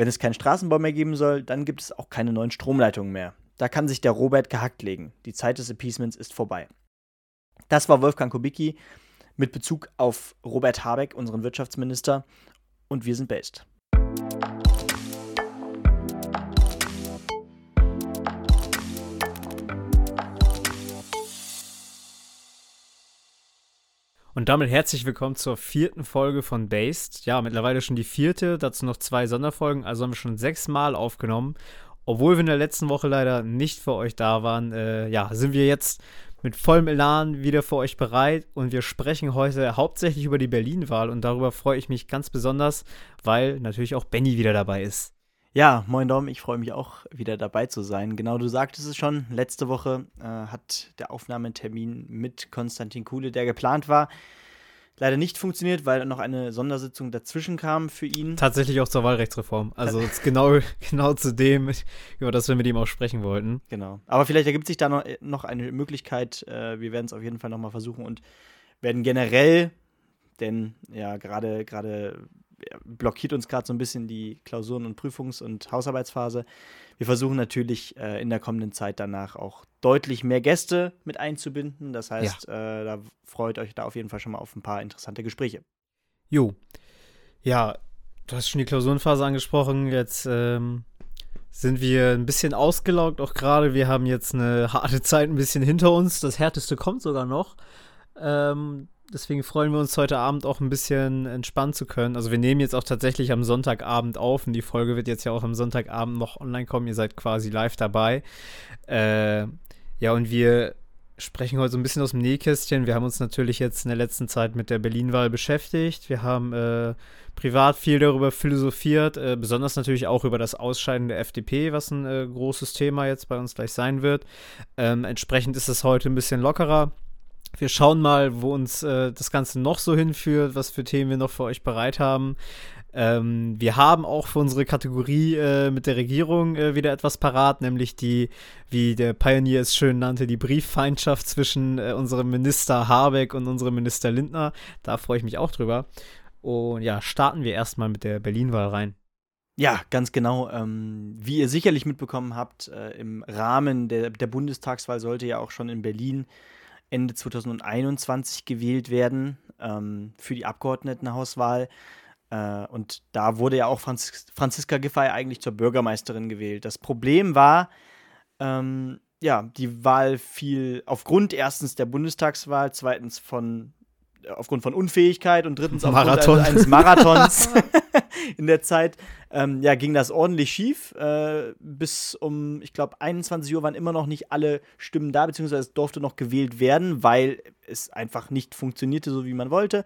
Wenn es keinen Straßenbau mehr geben soll, dann gibt es auch keine neuen Stromleitungen mehr. Da kann sich der Robert gehackt legen. Die Zeit des Appeasements ist vorbei. Das war Wolfgang Kubicki mit Bezug auf Robert Habeck, unseren Wirtschaftsminister. Und wir sind based. Und damit herzlich willkommen zur vierten Folge von Based. Ja, mittlerweile schon die vierte, dazu noch zwei Sonderfolgen, also haben wir schon sechsmal aufgenommen. Obwohl wir in der letzten Woche leider nicht für euch da waren, äh, ja, sind wir jetzt mit vollem Elan wieder für euch bereit und wir sprechen heute hauptsächlich über die Berlin-Wahl und darüber freue ich mich ganz besonders, weil natürlich auch Benny wieder dabei ist. Ja, moin Dom, ich freue mich auch wieder dabei zu sein. Genau, du sagtest es schon, letzte Woche äh, hat der Aufnahmetermin mit Konstantin Kuhle, der geplant war, leider nicht funktioniert, weil noch eine Sondersitzung dazwischen kam für ihn. Tatsächlich auch zur Wahlrechtsreform. Also genau, genau zu dem, über das wir mit ihm auch sprechen wollten. Genau. Aber vielleicht ergibt sich da noch, noch eine Möglichkeit. Äh, wir werden es auf jeden Fall nochmal versuchen und werden generell, denn ja, gerade gerade blockiert uns gerade so ein bisschen die Klausuren- und Prüfungs- und Hausarbeitsphase. Wir versuchen natürlich äh, in der kommenden Zeit danach auch deutlich mehr Gäste mit einzubinden. Das heißt, ja. äh, da freut euch da auf jeden Fall schon mal auf ein paar interessante Gespräche. Jo. Ja, du hast schon die Klausurenphase angesprochen. Jetzt ähm, sind wir ein bisschen ausgelaugt, auch gerade. Wir haben jetzt eine harte Zeit ein bisschen hinter uns. Das härteste kommt sogar noch. Ähm, deswegen freuen wir uns heute Abend auch ein bisschen entspannen zu können. Also wir nehmen jetzt auch tatsächlich am Sonntagabend auf und die Folge wird jetzt ja auch am Sonntagabend noch online kommen. Ihr seid quasi live dabei. Äh, ja, und wir sprechen heute so ein bisschen aus dem Nähkästchen. Wir haben uns natürlich jetzt in der letzten Zeit mit der Berlin-Wahl beschäftigt. Wir haben äh, privat viel darüber philosophiert, äh, besonders natürlich auch über das Ausscheiden der FDP, was ein äh, großes Thema jetzt bei uns gleich sein wird. Ähm, entsprechend ist es heute ein bisschen lockerer. Wir schauen mal, wo uns äh, das Ganze noch so hinführt, was für Themen wir noch für euch bereit haben. Ähm, wir haben auch für unsere Kategorie äh, mit der Regierung äh, wieder etwas parat, nämlich die, wie der Pioneer es schön nannte, die Brieffeindschaft zwischen äh, unserem Minister Habeck und unserem Minister Lindner. Da freue ich mich auch drüber. Und ja, starten wir erstmal mit der Berlin-Wahl rein. Ja, ganz genau. Ähm, wie ihr sicherlich mitbekommen habt, äh, im Rahmen der, der Bundestagswahl sollte ja auch schon in Berlin Ende 2021 gewählt werden ähm, für die Abgeordnetenhauswahl. Äh, und da wurde ja auch Franzis Franziska Giffey eigentlich zur Bürgermeisterin gewählt. Das Problem war, ähm, ja, die Wahl fiel aufgrund erstens der Bundestagswahl, zweitens von äh, aufgrund von Unfähigkeit und drittens aufgrund eines Marathons in der Zeit, ähm, ja, ging das ordentlich schief. Äh, bis um, ich glaube, 21 Uhr waren immer noch nicht alle Stimmen da, beziehungsweise es durfte noch gewählt werden, weil es einfach nicht funktionierte, so wie man wollte.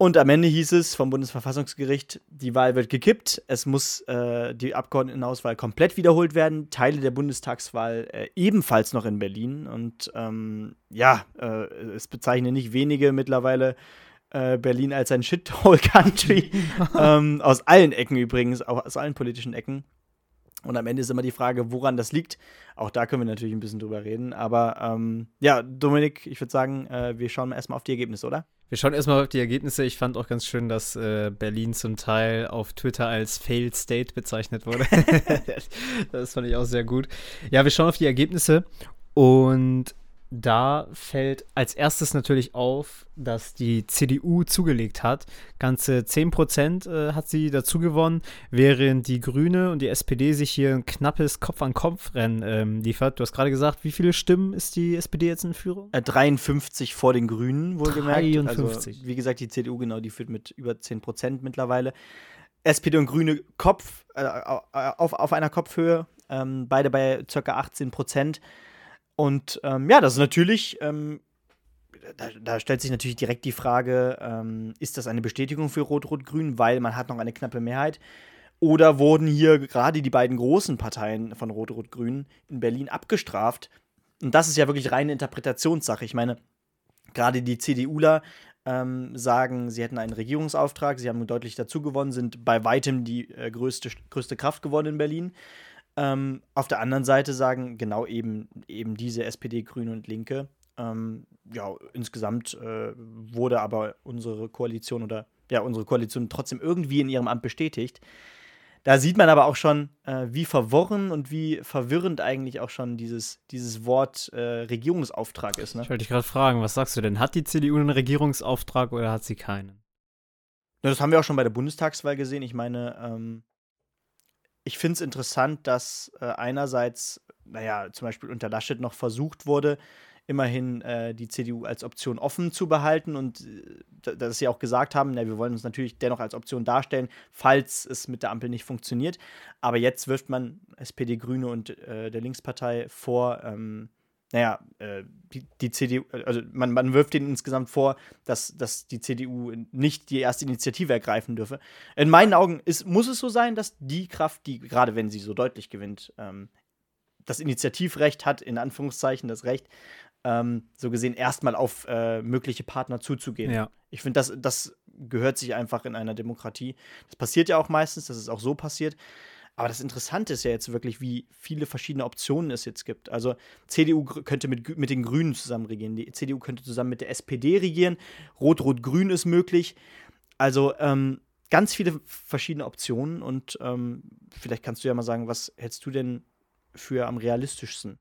Und am Ende hieß es vom Bundesverfassungsgericht, die Wahl wird gekippt, es muss äh, die Abgeordnetenauswahl komplett wiederholt werden, Teile der Bundestagswahl äh, ebenfalls noch in Berlin. Und ähm, ja, äh, es bezeichnen nicht wenige mittlerweile äh, Berlin als ein Shithole-Country. ähm, aus allen Ecken übrigens, auch aus allen politischen Ecken. Und am Ende ist immer die Frage, woran das liegt. Auch da können wir natürlich ein bisschen drüber reden. Aber ähm, ja, Dominik, ich würde sagen, äh, wir schauen erstmal auf die Ergebnisse, oder? Wir schauen erstmal auf die Ergebnisse. Ich fand auch ganz schön, dass äh, Berlin zum Teil auf Twitter als Failed State bezeichnet wurde. das fand ich auch sehr gut. Ja, wir schauen auf die Ergebnisse und da fällt als erstes natürlich auf, dass die CDU zugelegt hat. Ganze 10% äh, hat sie dazu gewonnen, während die Grüne und die SPD sich hier ein knappes Kopf-an-Kopf-Rennen ähm, liefert. Du hast gerade gesagt, wie viele Stimmen ist die SPD jetzt in Führung? Äh, 53 vor den Grünen, wohlgemerkt. 53. Also, wie gesagt, die CDU, genau, die führt mit über 10% mittlerweile. SPD und Grüne Kopf, äh, auf, auf einer Kopfhöhe, ähm, beide bei ca. 18 Prozent. Und ähm, ja, das ist natürlich, ähm, da, da, stellt sich natürlich direkt die Frage, ähm, ist das eine Bestätigung für Rot-Rot-Grün, weil man hat noch eine knappe Mehrheit? Oder wurden hier gerade die beiden großen Parteien von Rot-Rot-Grün in Berlin abgestraft? Und das ist ja wirklich reine Interpretationssache. Ich meine, gerade die CDUler ähm, sagen, sie hätten einen Regierungsauftrag, sie haben deutlich dazu gewonnen, sind bei weitem die äh, größte, größte Kraft geworden in Berlin. Ähm, auf der anderen Seite sagen genau eben, eben diese SPD, Grüne und Linke, ähm, ja, insgesamt äh, wurde aber unsere Koalition oder ja, unsere Koalition trotzdem irgendwie in ihrem Amt bestätigt. da sieht man aber auch schon, äh, wie verworren und wie verwirrend eigentlich auch schon dieses, dieses Wort äh, Regierungsauftrag ist. Ne? Ich wollte dich gerade fragen, was sagst du denn? Hat die CDU einen Regierungsauftrag oder hat sie keinen? Das haben wir auch schon bei der Bundestagswahl gesehen. Ich meine, ähm, ich finde es interessant, dass äh, einerseits, naja, zum Beispiel unter Laschet noch versucht wurde, immerhin äh, die CDU als Option offen zu behalten und äh, dass sie auch gesagt haben, na, wir wollen uns natürlich dennoch als Option darstellen, falls es mit der Ampel nicht funktioniert. Aber jetzt wirft man SPD, Grüne und äh, der Linkspartei vor, ähm, naja, äh, die, die, CDU, also man, man wirft denen insgesamt vor, dass, dass die CDU nicht die erste Initiative ergreifen dürfe. In meinen Augen ist, muss es so sein, dass die Kraft, die, gerade wenn sie so deutlich gewinnt, ähm, das Initiativrecht hat, in Anführungszeichen das Recht, ähm, so gesehen erstmal auf äh, mögliche Partner zuzugehen. Ja. Ich finde, das, das gehört sich einfach in einer Demokratie. Das passiert ja auch meistens, dass es auch so passiert. Aber das Interessante ist ja jetzt wirklich, wie viele verschiedene Optionen es jetzt gibt. Also CDU könnte mit, mit den Grünen zusammen regieren, die CDU könnte zusammen mit der SPD regieren, Rot-Rot-Grün ist möglich. Also ähm, ganz viele verschiedene Optionen und ähm, vielleicht kannst du ja mal sagen, was hältst du denn für am realistischsten?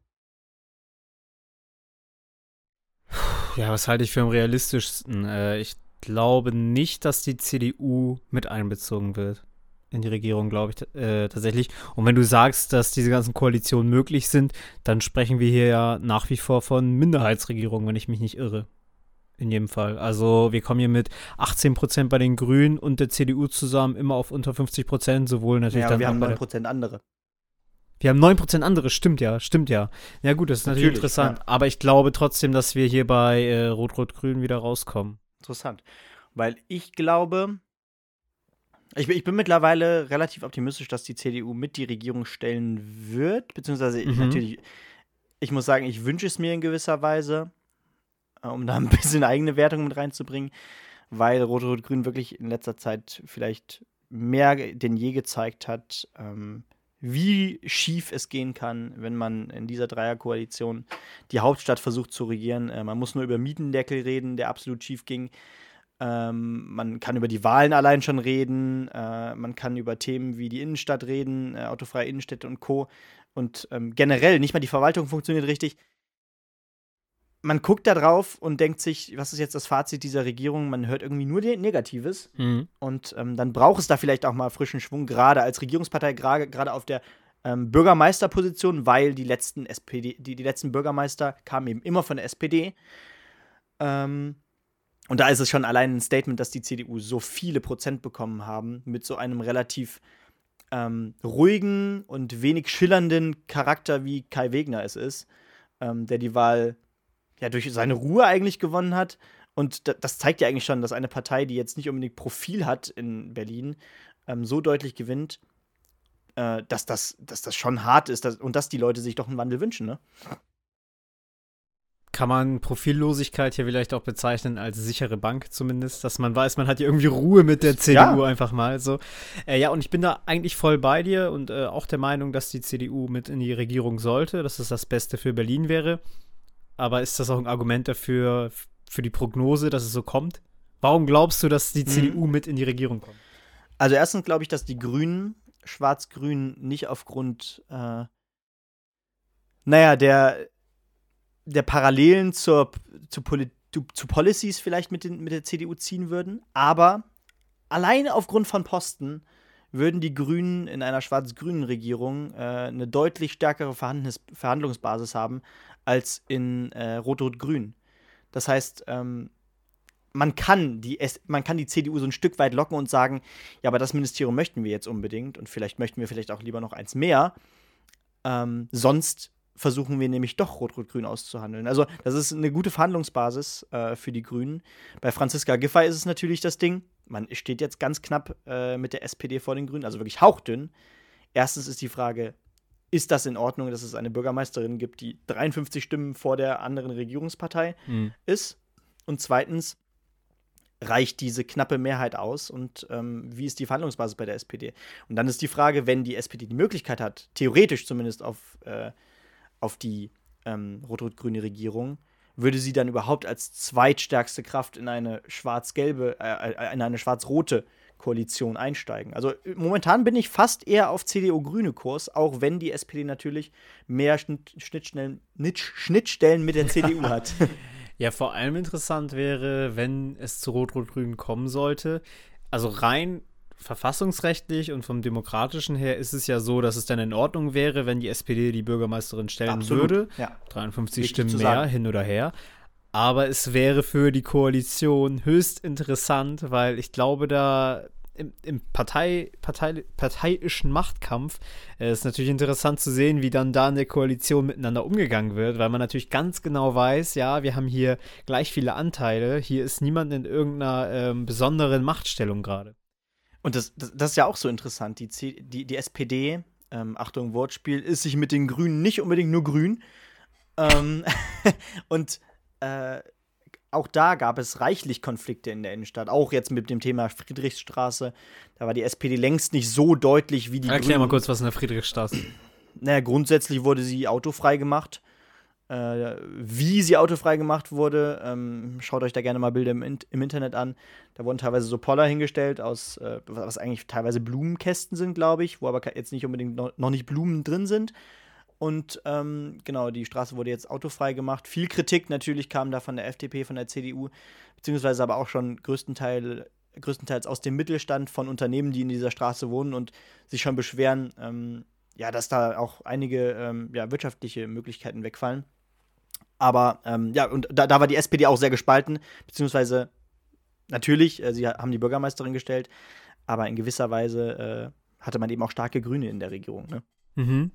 Ja, was halte ich für am realistischsten? Äh, ich glaube nicht, dass die CDU mit einbezogen wird in die Regierung, glaube ich, äh, tatsächlich. Und wenn du sagst, dass diese ganzen Koalitionen möglich sind, dann sprechen wir hier ja nach wie vor von Minderheitsregierungen, wenn ich mich nicht irre. In jedem Fall. Also wir kommen hier mit 18 Prozent bei den Grünen und der CDU zusammen immer auf unter 50 Prozent, sowohl natürlich ja, dann wir haben 9 Prozent andere. Wir haben 9% andere, stimmt ja, stimmt ja. Ja gut, das ist natürlich, natürlich interessant. Ja. Aber ich glaube trotzdem, dass wir hier bei äh, Rot-Rot-Grün wieder rauskommen. Interessant. Weil ich glaube, ich, ich, bin mittlerweile relativ optimistisch, dass die CDU mit die Regierung stellen wird. Beziehungsweise mhm. natürlich, ich muss sagen, ich wünsche es mir in gewisser Weise, äh, um da ein bisschen eigene Wertung mit reinzubringen, weil Rot-Rot-Grün wirklich in letzter Zeit vielleicht mehr denn je gezeigt hat, ähm, wie schief es gehen kann, wenn man in dieser Dreierkoalition die Hauptstadt versucht zu regieren. Äh, man muss nur über Mietendeckel reden, der absolut schief ging. Ähm, man kann über die Wahlen allein schon reden. Äh, man kann über Themen wie die Innenstadt reden, äh, autofreie Innenstädte und Co. Und ähm, generell, nicht mal die Verwaltung funktioniert richtig man guckt da drauf und denkt sich, was ist jetzt das Fazit dieser Regierung? Man hört irgendwie nur Negatives. Mhm. Und ähm, dann braucht es da vielleicht auch mal frischen Schwung, gerade als Regierungspartei, gerade auf der ähm, Bürgermeisterposition, weil die letzten SPD, die, die letzten Bürgermeister kamen eben immer von der SPD. Ähm, und da ist es schon allein ein Statement, dass die CDU so viele Prozent bekommen haben, mit so einem relativ ähm, ruhigen und wenig schillernden Charakter, wie Kai Wegner es ist, ähm, der die Wahl ja durch seine Ruhe eigentlich gewonnen hat. Und das zeigt ja eigentlich schon, dass eine Partei, die jetzt nicht unbedingt Profil hat in Berlin, ähm, so deutlich gewinnt, äh, dass, das, dass das schon hart ist dass, und dass die Leute sich doch einen Wandel wünschen, ne? Kann man Profillosigkeit hier vielleicht auch bezeichnen als sichere Bank zumindest, dass man weiß, man hat hier irgendwie Ruhe mit der CDU ja. einfach mal so. Äh, ja, und ich bin da eigentlich voll bei dir und äh, auch der Meinung, dass die CDU mit in die Regierung sollte, dass es das Beste für Berlin wäre. Aber ist das auch ein Argument dafür, für die Prognose, dass es so kommt? Warum glaubst du, dass die mhm. CDU mit in die Regierung kommt? Also erstens glaube ich, dass die Grünen, Schwarz-Grün, nicht aufgrund, äh, naja, der, der Parallelen zur, zu, Poli zu Policies vielleicht mit, den, mit der CDU ziehen würden. Aber alleine aufgrund von Posten würden die Grünen in einer schwarz-grünen Regierung äh, eine deutlich stärkere Verhandlungsbasis haben als in äh, Rot-Rot-Grün. Das heißt, ähm, man kann, die, man kann die CDU so ein Stück weit locken und sagen, ja, aber das Ministerium möchten wir jetzt unbedingt und vielleicht möchten wir vielleicht auch lieber noch eins mehr. Ähm, sonst versuchen wir nämlich doch Rot-Rot-Grün auszuhandeln. Also, das ist eine gute Verhandlungsbasis äh, für die Grünen. Bei Franziska Giffey ist es natürlich das Ding. Man steht jetzt ganz knapp äh, mit der SPD vor den Grünen, also wirklich hauchdünn. Erstens ist die Frage, ist das in Ordnung, dass es eine Bürgermeisterin gibt, die 53 Stimmen vor der anderen Regierungspartei mhm. ist? Und zweitens, reicht diese knappe Mehrheit aus und ähm, wie ist die Verhandlungsbasis bei der SPD? Und dann ist die Frage, wenn die SPD die Möglichkeit hat, theoretisch zumindest auf, äh, auf die ähm, rot-rot-grüne Regierung, würde sie dann überhaupt als zweitstärkste Kraft in eine schwarz-gelbe, äh, äh in eine schwarz-rote Koalition einsteigen. Also momentan bin ich fast eher auf CDU-Grüne-Kurs, auch wenn die SPD natürlich mehr Schnittstellen, Schnittstellen mit der CDU hat. Ja, vor allem interessant wäre, wenn es zu Rot-Rot-Grün kommen sollte. Also rein verfassungsrechtlich und vom demokratischen her ist es ja so, dass es dann in Ordnung wäre, wenn die SPD die Bürgermeisterin stellen Absolut. würde. Ja. 53 Wichtig Stimmen mehr, hin oder her. Aber es wäre für die Koalition höchst interessant, weil ich glaube, da im, im Partei, Partei, parteiischen Machtkampf äh, ist natürlich interessant zu sehen, wie dann da in der Koalition miteinander umgegangen wird, weil man natürlich ganz genau weiß, ja, wir haben hier gleich viele Anteile, hier ist niemand in irgendeiner ähm, besonderen Machtstellung gerade. Und das, das, das, ist ja auch so interessant. Die, C die, die SPD, ähm, Achtung, Wortspiel, ist sich mit den Grünen nicht unbedingt nur grün. Ähm, und äh, auch da gab es reichlich Konflikte in der Innenstadt. Auch jetzt mit dem Thema Friedrichstraße. Da war die SPD längst nicht so deutlich wie die Erklär Grünen. mal kurz, was in der Friedrichstraße. Naja, grundsätzlich wurde sie autofrei gemacht. Äh, wie sie autofrei gemacht wurde, ähm, schaut euch da gerne mal Bilder im, im, Internet an. Da wurden teilweise so Poller hingestellt, aus, äh, was eigentlich teilweise Blumenkästen sind, glaube ich, wo aber jetzt nicht unbedingt noch, noch nicht Blumen drin sind. Und ähm, genau, die Straße wurde jetzt autofrei gemacht. Viel Kritik natürlich kam da von der FDP, von der CDU, beziehungsweise aber auch schon größtenteils, größtenteils aus dem Mittelstand von Unternehmen, die in dieser Straße wohnen und sich schon beschweren, ähm, ja, dass da auch einige ähm, ja, wirtschaftliche Möglichkeiten wegfallen. Aber ähm, ja, und da, da war die SPD auch sehr gespalten, beziehungsweise natürlich, äh, sie haben die Bürgermeisterin gestellt, aber in gewisser Weise äh, hatte man eben auch starke Grüne in der Regierung. Ne? Mhm.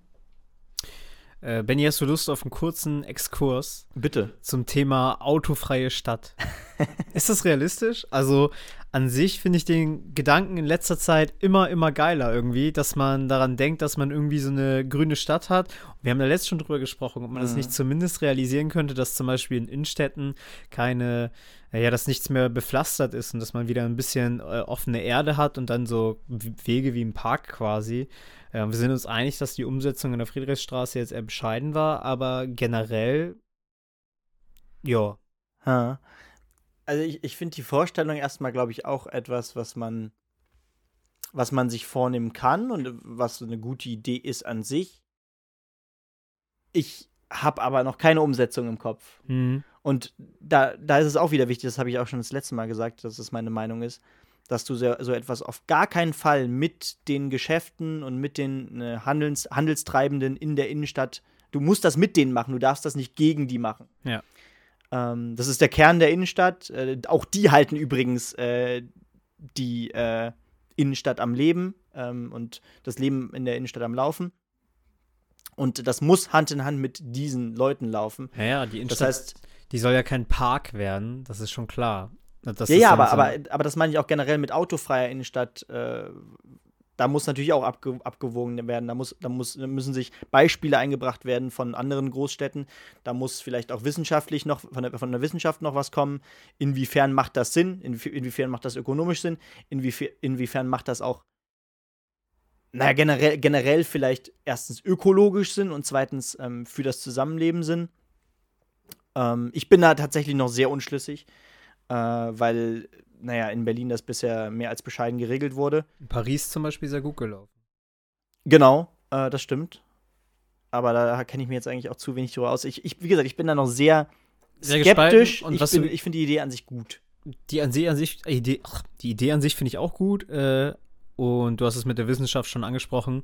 Äh, Benny, hast du Lust auf einen kurzen Exkurs? Bitte. Zum Thema autofreie Stadt. ist das realistisch? Also an sich finde ich den Gedanken in letzter Zeit immer, immer geiler irgendwie, dass man daran denkt, dass man irgendwie so eine grüne Stadt hat. Wir haben da letztens schon drüber gesprochen, ob man mhm. das nicht zumindest realisieren könnte, dass zum Beispiel in Innenstädten keine, ja, dass nichts mehr bepflastert ist und dass man wieder ein bisschen äh, offene Erde hat und dann so Wege wie im Park quasi. Ja, wir sind uns einig, dass die Umsetzung in der Friedrichstraße jetzt eher bescheiden war, aber generell, ja. Also ich, ich finde die Vorstellung erstmal, glaube ich, auch etwas, was man, was man sich vornehmen kann und was eine gute Idee ist an sich. Ich habe aber noch keine Umsetzung im Kopf. Mhm. Und da, da ist es auch wieder wichtig, das habe ich auch schon das letzte Mal gesagt, dass es meine Meinung ist dass du so, so, etwas auf gar keinen Fall mit den Geschäften und mit den äh, Handels, Handelstreibenden in der Innenstadt, du musst das mit denen machen, du darfst das nicht gegen die machen. Ja. Ähm, das ist der Kern der Innenstadt. Äh, auch die halten übrigens äh, die äh, Innenstadt am Leben ähm, und das Leben in der Innenstadt am Laufen. Und das muss Hand in Hand mit diesen Leuten laufen. Ja, ja die Innenstadt, das heißt, die soll ja kein Park werden, das ist schon klar. Das ja, ja, aber, so. aber, aber das meine ich auch generell mit autofreier Innenstadt. Äh, da muss natürlich auch abge abgewogen werden. Da, muss, da, muss, da müssen sich Beispiele eingebracht werden von anderen Großstädten. Da muss vielleicht auch wissenschaftlich noch, von der, von der Wissenschaft noch was kommen. Inwiefern macht das Sinn? Inwiefern macht das ökonomisch Sinn? Inwiefern, inwiefern macht das auch, naja, generell, generell vielleicht erstens ökologisch Sinn und zweitens ähm, für das Zusammenleben Sinn? Ähm, ich bin da tatsächlich noch sehr unschlüssig äh, weil, naja, in Berlin das bisher mehr als bescheiden geregelt wurde. In Paris zum Beispiel sehr gut gelaufen. Genau, äh, das stimmt. Aber da kenne ich mir jetzt eigentlich auch zu wenig drüber aus. Ich, ich, wie gesagt, ich bin da noch sehr, sehr skeptisch. Und ich, ich finde die Idee an sich gut. Die an sich, an sich Idee, ach, die Idee an sich finde ich auch gut. Äh, und du hast es mit der Wissenschaft schon angesprochen.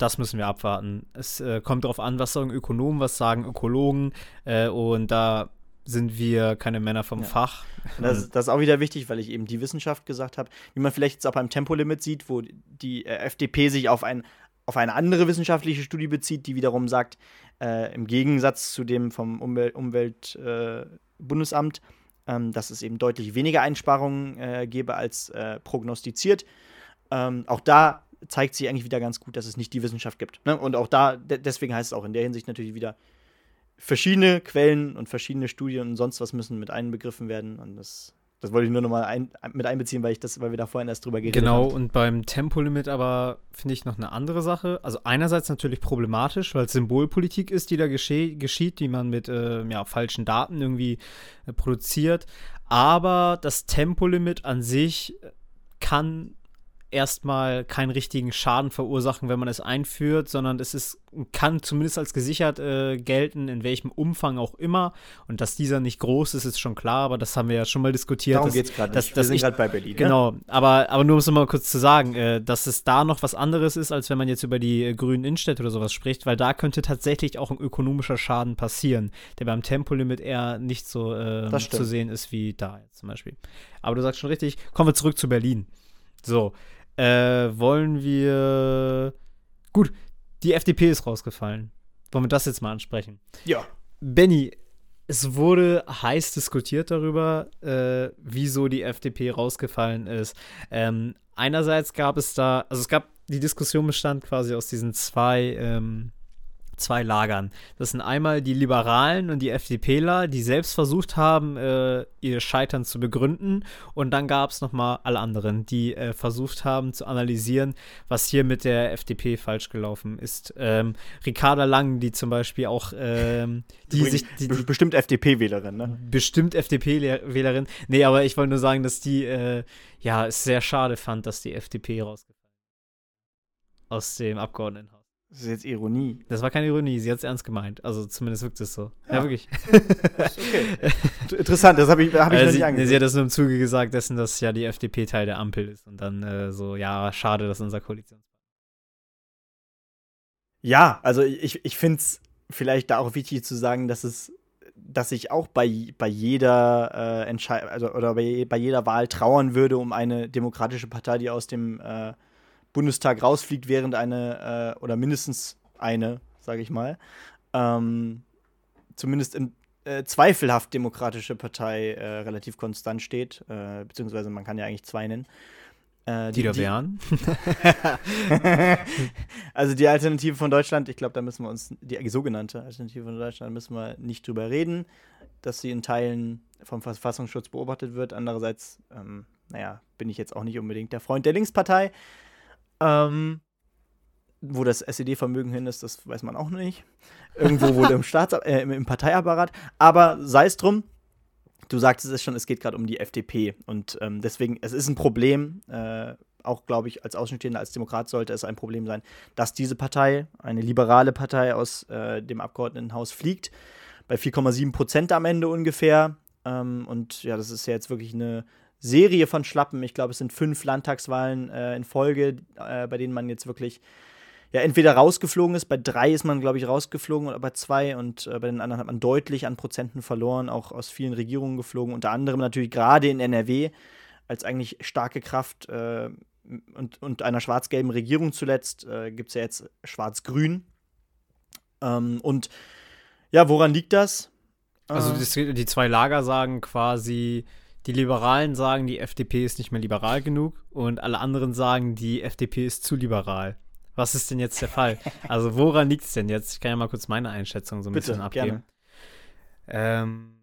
Das müssen wir abwarten. Es äh, kommt darauf an, was sagen Ökonomen, was sagen Ökologen. Äh, und da sind wir keine Männer vom ja. Fach. Das, das, ist auch wieder wichtig, weil ich eben die Wissenschaft gesagt habe. Wie man vielleicht jetzt auch beim Tempolimit sieht, wo die äh, FDP sich auf, ein, auf eine andere wissenschaftliche Studie bezieht, die wiederum sagt, äh, im Gegensatz zu dem vom Umweltbundesamt, äh, ähm, dass es eben deutlich weniger Einsparungen äh, gäbe als äh, prognostiziert. Ähm, auch da zeigt sich eigentlich wieder ganz gut, dass es nicht die Wissenschaft gibt. Ne? Und auch da, deswegen heißt es auch in der Hinsicht natürlich wieder, verschiedene Quellen und verschiedene Studien und sonst was müssen mit einbegriffen werden. Und das, das wollte ich nur nochmal ein, mit einbeziehen, weil ich das, weil wir da vorhin erst drüber geredet genau, haben. Genau, und beim Tempolimit aber finde ich noch eine andere Sache. Also einerseits natürlich problematisch, weil es Symbolpolitik ist, die da gesche geschieht, die man mit äh, ja, falschen Daten irgendwie äh, produziert. Aber das Tempolimit an sich kann erstmal keinen richtigen Schaden verursachen, wenn man es einführt, sondern es ist, kann zumindest als gesichert äh, gelten, in welchem Umfang auch immer. Und dass dieser nicht groß ist, ist schon klar, aber das haben wir ja schon mal diskutiert. Darum geht es gerade. Wir sind gerade bei Berlin. Genau, ne? aber, aber nur um es mal kurz zu sagen, äh, dass es da noch was anderes ist, als wenn man jetzt über die äh, grünen Innenstädte oder sowas spricht, weil da könnte tatsächlich auch ein ökonomischer Schaden passieren, der beim Tempolimit eher nicht so äh, zu sehen ist wie da jetzt zum Beispiel. Aber du sagst schon richtig, kommen wir zurück zu Berlin. So, äh, wollen wir. Gut, die FDP ist rausgefallen. Wollen wir das jetzt mal ansprechen? Ja. Benny, es wurde heiß diskutiert darüber, äh, wieso die FDP rausgefallen ist. Ähm, einerseits gab es da, also es gab, die Diskussion bestand quasi aus diesen zwei ähm, zwei Lagern. Das sind einmal die Liberalen und die FDPler, die selbst versucht haben, äh, ihr Scheitern zu begründen. Und dann gab es nochmal alle anderen, die äh, versucht haben zu analysieren, was hier mit der FDP falsch gelaufen ist. Ähm, Ricarda Lang, die zum Beispiel auch, ähm, die sich. Die, die, bestimmt FDP-Wählerin, ne? Bestimmt FDP-Wählerin. Nee, aber ich wollte nur sagen, dass die, äh, ja, es sehr schade fand, dass die FDP rausgefallen ist. Aus dem Abgeordnetenhaus. Das ist jetzt Ironie. Das war keine Ironie, sie hat es ernst gemeint. Also zumindest wirkt es so. Ja, ja wirklich. okay. Interessant, das habe ich, hab ich noch nicht angesehen. Sie hat das nur im Zuge gesagt dessen, dass ja die FDP Teil der Ampel ist. Und dann äh, so, ja, schade, dass unser Koalition. Ja, also ich, ich finde es vielleicht da auch wichtig zu sagen, dass es, dass ich auch bei, bei jeder äh, Entscheidung, also oder bei, bei jeder Wahl trauern würde um eine demokratische Partei, die aus dem äh, Bundestag rausfliegt, während eine äh, oder mindestens eine, sage ich mal, ähm, zumindest in äh, zweifelhaft demokratische Partei äh, relativ konstant steht, äh, beziehungsweise man kann ja eigentlich zwei nennen. Äh, die, die da wären. also die Alternative von Deutschland, ich glaube, da müssen wir uns, die sogenannte Alternative von Deutschland, müssen wir nicht drüber reden, dass sie in Teilen vom Verfassungsschutz beobachtet wird. Andererseits, ähm, naja, bin ich jetzt auch nicht unbedingt der Freund der Linkspartei. Ähm, wo das SED-Vermögen hin ist, das weiß man auch nicht. Irgendwo wohl im, Staats äh, im Parteiapparat. Aber sei es drum, du sagtest es schon, es geht gerade um die FDP. Und ähm, deswegen, es ist ein Problem, äh, auch glaube ich, als Außenstehender, als Demokrat sollte es ein Problem sein, dass diese Partei, eine liberale Partei aus äh, dem Abgeordnetenhaus, fliegt. Bei 4,7 Prozent am Ende ungefähr. Ähm, und ja, das ist ja jetzt wirklich eine Serie von Schlappen. Ich glaube, es sind fünf Landtagswahlen äh, in Folge, äh, bei denen man jetzt wirklich ja entweder rausgeflogen ist. Bei drei ist man, glaube ich, rausgeflogen oder bei zwei und äh, bei den anderen hat man deutlich an Prozenten verloren, auch aus vielen Regierungen geflogen. Unter anderem natürlich gerade in NRW als eigentlich starke Kraft äh, und, und einer schwarz-gelben Regierung zuletzt äh, gibt es ja jetzt schwarz-grün. Ähm, und ja, woran liegt das? Also die, die zwei Lager sagen quasi, die Liberalen sagen, die FDP ist nicht mehr liberal genug und alle anderen sagen, die FDP ist zu liberal. Was ist denn jetzt der Fall? Also woran liegt es denn jetzt? Ich kann ja mal kurz meine Einschätzung so ein Bitte, bisschen abgeben. Ähm,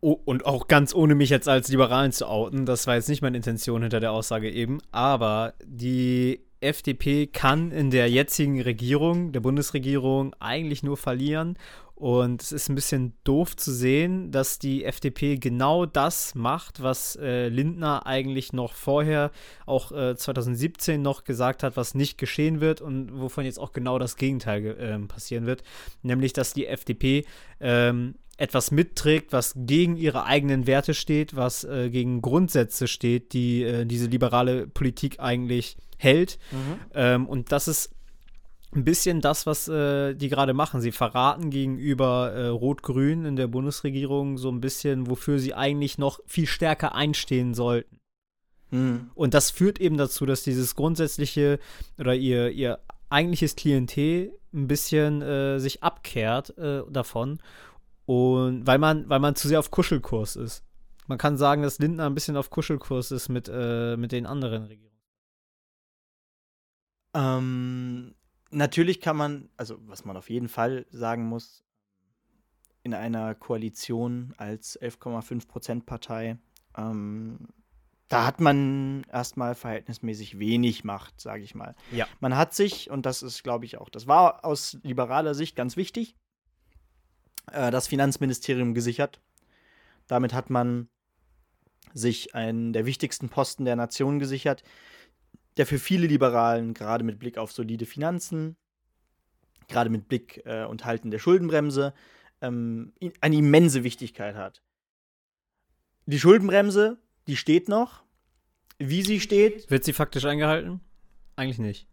oh, und auch ganz ohne mich jetzt als Liberalen zu outen, das war jetzt nicht meine Intention hinter der Aussage eben, aber die FDP kann in der jetzigen Regierung, der Bundesregierung, eigentlich nur verlieren. Und es ist ein bisschen doof zu sehen, dass die FDP genau das macht, was äh, Lindner eigentlich noch vorher, auch äh, 2017 noch gesagt hat, was nicht geschehen wird und wovon jetzt auch genau das Gegenteil äh, passieren wird. Nämlich, dass die FDP ähm, etwas mitträgt, was gegen ihre eigenen Werte steht, was äh, gegen Grundsätze steht, die äh, diese liberale Politik eigentlich hält. Mhm. Ähm, und das ist ein bisschen das, was äh, die gerade machen. Sie verraten gegenüber äh, Rot-Grün in der Bundesregierung so ein bisschen, wofür sie eigentlich noch viel stärker einstehen sollten. Mhm. Und das führt eben dazu, dass dieses grundsätzliche oder ihr, ihr eigentliches Klientel ein bisschen äh, sich abkehrt äh, davon. Und weil man, weil man zu sehr auf Kuschelkurs ist. Man kann sagen, dass Lindner ein bisschen auf Kuschelkurs ist mit, äh, mit den anderen Regierungen. Ähm, natürlich kann man, also was man auf jeden Fall sagen muss, in einer Koalition als 11,5% Partei, ähm, da hat man erstmal verhältnismäßig wenig Macht, sage ich mal. Ja. Man hat sich, und das ist, glaube ich, auch, das war aus liberaler Sicht ganz wichtig, äh, das Finanzministerium gesichert. Damit hat man sich einen der wichtigsten Posten der Nation gesichert, der für viele Liberalen, gerade mit Blick auf solide Finanzen, gerade mit Blick äh, und Halten der Schuldenbremse, ähm, eine immense Wichtigkeit hat. Die Schuldenbremse, die steht noch. Wie sie steht. Wird sie faktisch eingehalten? Eigentlich nicht.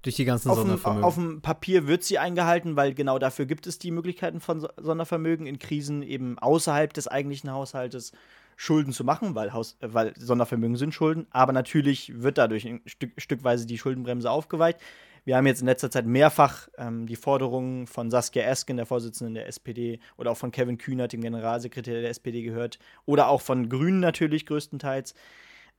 Durch die ganzen auf Sondervermögen. Dem, auf dem Papier wird sie eingehalten, weil genau dafür gibt es die Möglichkeiten von Sondervermögen in Krisen eben außerhalb des eigentlichen Haushaltes Schulden zu machen, weil, Haus, äh, weil Sondervermögen sind Schulden. Aber natürlich wird dadurch ein Stück, stückweise die Schuldenbremse aufgeweicht. Wir haben jetzt in letzter Zeit mehrfach ähm, die Forderungen von Saskia Esken, der Vorsitzenden der SPD, oder auch von Kevin Kühnert, dem Generalsekretär der SPD, gehört, oder auch von Grünen natürlich größtenteils,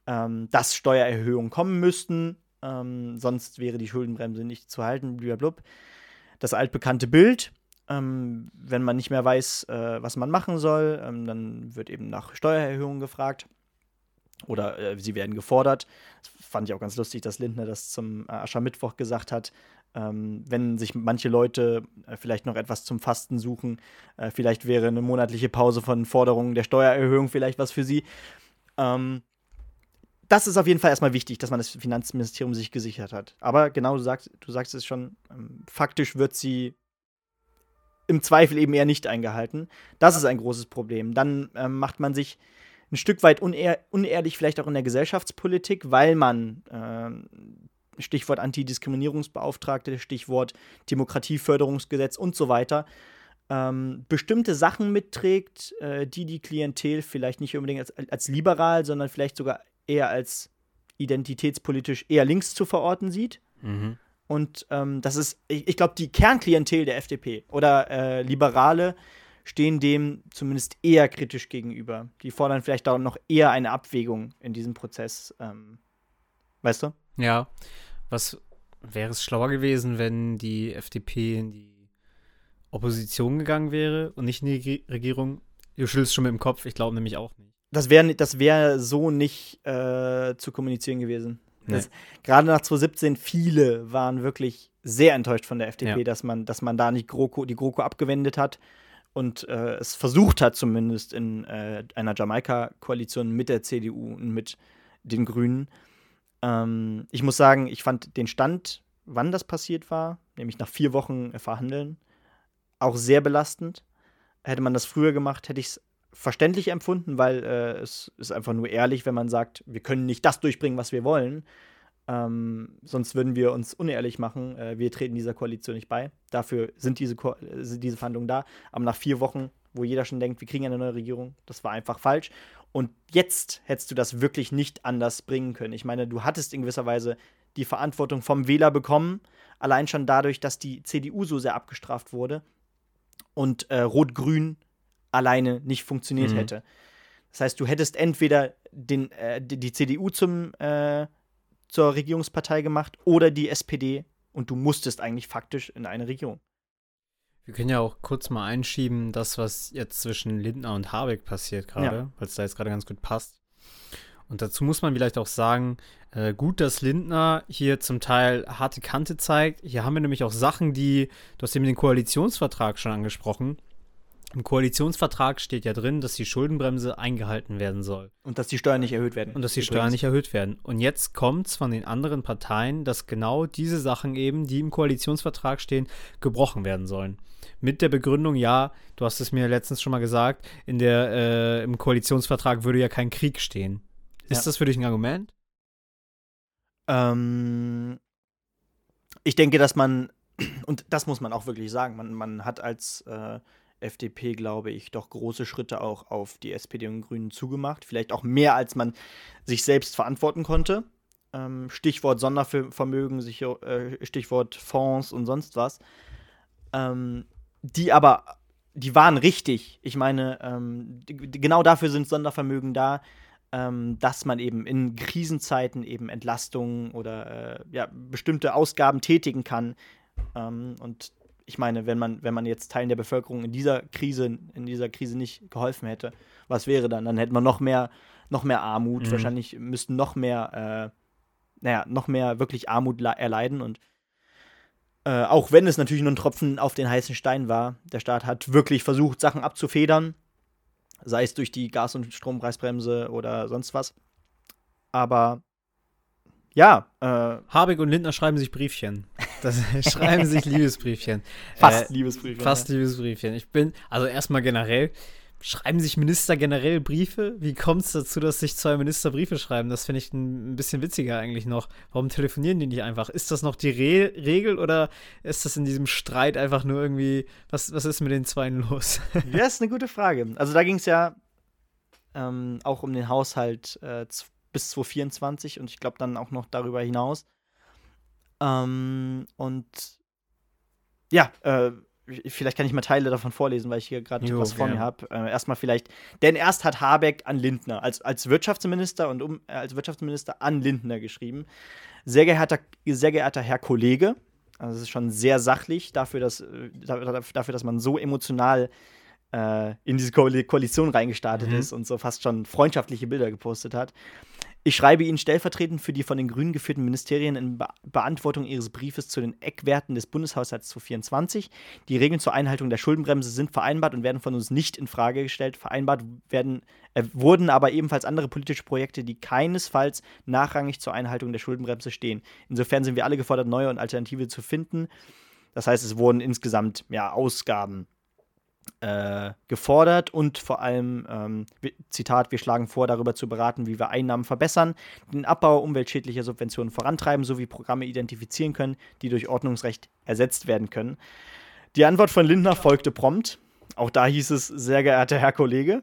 ähm, dass Steuererhöhungen kommen müssten. Ähm, sonst wäre die Schuldenbremse nicht zu halten. Blablabla. Das altbekannte Bild. Ähm, wenn man nicht mehr weiß, äh, was man machen soll, ähm, dann wird eben nach Steuererhöhungen gefragt oder äh, sie werden gefordert. Das fand ich auch ganz lustig, dass Lindner das zum äh, Aschermittwoch gesagt hat. Ähm, wenn sich manche Leute äh, vielleicht noch etwas zum Fasten suchen, äh, vielleicht wäre eine monatliche Pause von Forderungen der Steuererhöhung vielleicht was für sie. Ähm, das ist auf jeden Fall erstmal wichtig, dass man das Finanzministerium sich gesichert hat. Aber genau, du sagst, du sagst es schon, ähm, faktisch wird sie im Zweifel eben eher nicht eingehalten. Das ist ein großes Problem. Dann ähm, macht man sich ein Stück weit unehr unehrlich vielleicht auch in der Gesellschaftspolitik, weil man äh, Stichwort Antidiskriminierungsbeauftragte, Stichwort Demokratieförderungsgesetz und so weiter, ähm, bestimmte Sachen mitträgt, äh, die die Klientel vielleicht nicht unbedingt als, als liberal, sondern vielleicht sogar eher als identitätspolitisch eher links zu verorten sieht. Mhm. Und ähm, das ist, ich, ich glaube, die Kernklientel der FDP oder äh, Liberale stehen dem zumindest eher kritisch gegenüber. Die fordern vielleicht auch noch eher eine Abwägung in diesem Prozess. Ähm, weißt du? Ja. Was wäre es schlauer gewesen, wenn die FDP in die Opposition gegangen wäre und nicht in die Regierung? Du schüttelst schon mit dem Kopf, ich glaube nämlich auch nicht. Das wäre das wär so nicht äh, zu kommunizieren gewesen. Nee. Gerade nach 2017, viele waren wirklich sehr enttäuscht von der FDP, ja. dass, man, dass man da nicht GroKo, die GroKo abgewendet hat und äh, es versucht hat, zumindest in äh, einer Jamaika-Koalition mit der CDU und mit den Grünen. Ähm, ich muss sagen, ich fand den Stand, wann das passiert war, nämlich nach vier Wochen äh, Verhandeln, auch sehr belastend. Hätte man das früher gemacht, hätte ich es verständlich empfunden, weil äh, es ist einfach nur ehrlich, wenn man sagt, wir können nicht das durchbringen, was wir wollen. Ähm, sonst würden wir uns unehrlich machen. Äh, wir treten dieser Koalition nicht bei. Dafür sind diese, Ko äh, diese Verhandlungen da. Aber nach vier Wochen, wo jeder schon denkt, wir kriegen eine neue Regierung, das war einfach falsch. Und jetzt hättest du das wirklich nicht anders bringen können. Ich meine, du hattest in gewisser Weise die Verantwortung vom Wähler bekommen, allein schon dadurch, dass die CDU so sehr abgestraft wurde und äh, Rot-Grün alleine nicht funktioniert mhm. hätte. Das heißt, du hättest entweder den, äh, die CDU zum äh, zur Regierungspartei gemacht oder die SPD und du musstest eigentlich faktisch in eine Regierung. Wir können ja auch kurz mal einschieben, das, was jetzt zwischen Lindner und Habeck passiert gerade, ja. weil es da jetzt gerade ganz gut passt. Und dazu muss man vielleicht auch sagen, äh, gut, dass Lindner hier zum Teil harte Kante zeigt. Hier haben wir nämlich auch Sachen, die, du hast eben den Koalitionsvertrag schon angesprochen, im Koalitionsvertrag steht ja drin, dass die Schuldenbremse eingehalten werden soll. Und dass die Steuern nicht erhöht werden. Und dass die übrigens. Steuern nicht erhöht werden. Und jetzt kommt es von den anderen Parteien, dass genau diese Sachen eben, die im Koalitionsvertrag stehen, gebrochen werden sollen. Mit der Begründung, ja, du hast es mir letztens schon mal gesagt, in der, äh, im Koalitionsvertrag würde ja kein Krieg stehen. Ist ja. das für dich ein Argument? Ähm, ich denke, dass man, und das muss man auch wirklich sagen, man, man hat als äh, FDP, glaube ich, doch große Schritte auch auf die SPD und Grünen zugemacht. Vielleicht auch mehr, als man sich selbst verantworten konnte. Ähm, Stichwort Sondervermögen, äh, Stichwort Fonds und sonst was. Ähm, die aber, die waren richtig. Ich meine, ähm, genau dafür sind Sondervermögen da, ähm, dass man eben in Krisenzeiten eben Entlastungen oder äh, ja, bestimmte Ausgaben tätigen kann. Ähm, und ich meine, wenn man, wenn man jetzt Teilen der Bevölkerung in dieser Krise, in dieser Krise nicht geholfen hätte, was wäre dann? Dann hätte man noch mehr, noch mehr Armut. Mhm. Wahrscheinlich müssten noch mehr, äh, naja, noch mehr wirklich Armut erleiden. Und äh, auch wenn es natürlich nur ein Tropfen auf den heißen Stein war, der Staat hat wirklich versucht, Sachen abzufedern. sei es durch die Gas- und Strompreisbremse oder sonst was. Aber ja. Äh, Habeck und Lindner schreiben sich Briefchen. Das schreiben sich Liebesbriefchen. Fast äh, Liebesbriefchen. Fast ja. Liebesbriefchen. Ich bin, also erstmal generell, schreiben sich Minister generell Briefe? Wie kommt es dazu, dass sich zwei Minister Briefe schreiben? Das finde ich ein, bisschen witziger eigentlich noch. Warum telefonieren die nicht einfach? Ist das noch die Re Regel oder ist das in diesem Streit einfach nur irgendwie, was, was ist mit den Zweien los? ja, ist eine gute Frage. Also da ging es ja ähm, auch um den Haushalt äh, bis 2024 und ich glaube dann auch noch darüber hinaus. Ähm, und ja, äh, vielleicht kann ich mal Teile davon vorlesen, weil ich hier gerade was vor ja. mir habe. Äh, erstmal vielleicht, denn erst hat Habeck an Lindner, als, als Wirtschaftsminister und um, äh, als Wirtschaftsminister an Lindner geschrieben. Sehr geehrter, sehr geehrter Herr Kollege, also es ist schon sehr sachlich dafür, dass, äh, dafür, dass man so emotional äh, in diese Ko Koalition reingestartet mhm. ist und so fast schon freundschaftliche Bilder gepostet hat. Ich schreibe Ihnen stellvertretend für die von den Grünen geführten Ministerien in Be Beantwortung Ihres Briefes zu den Eckwerten des Bundeshaushalts 2024. Die Regeln zur Einhaltung der Schuldenbremse sind vereinbart und werden von uns nicht in Frage gestellt. Vereinbart werden, äh, wurden aber ebenfalls andere politische Projekte, die keinesfalls nachrangig zur Einhaltung der Schuldenbremse stehen. Insofern sind wir alle gefordert, neue und Alternative zu finden. Das heißt, es wurden insgesamt ja, Ausgaben äh, gefordert und vor allem, ähm, Zitat, wir schlagen vor, darüber zu beraten, wie wir Einnahmen verbessern, den Abbau umweltschädlicher Subventionen vorantreiben sowie Programme identifizieren können, die durch Ordnungsrecht ersetzt werden können. Die Antwort von Lindner folgte prompt. Auch da hieß es, sehr geehrter Herr Kollege,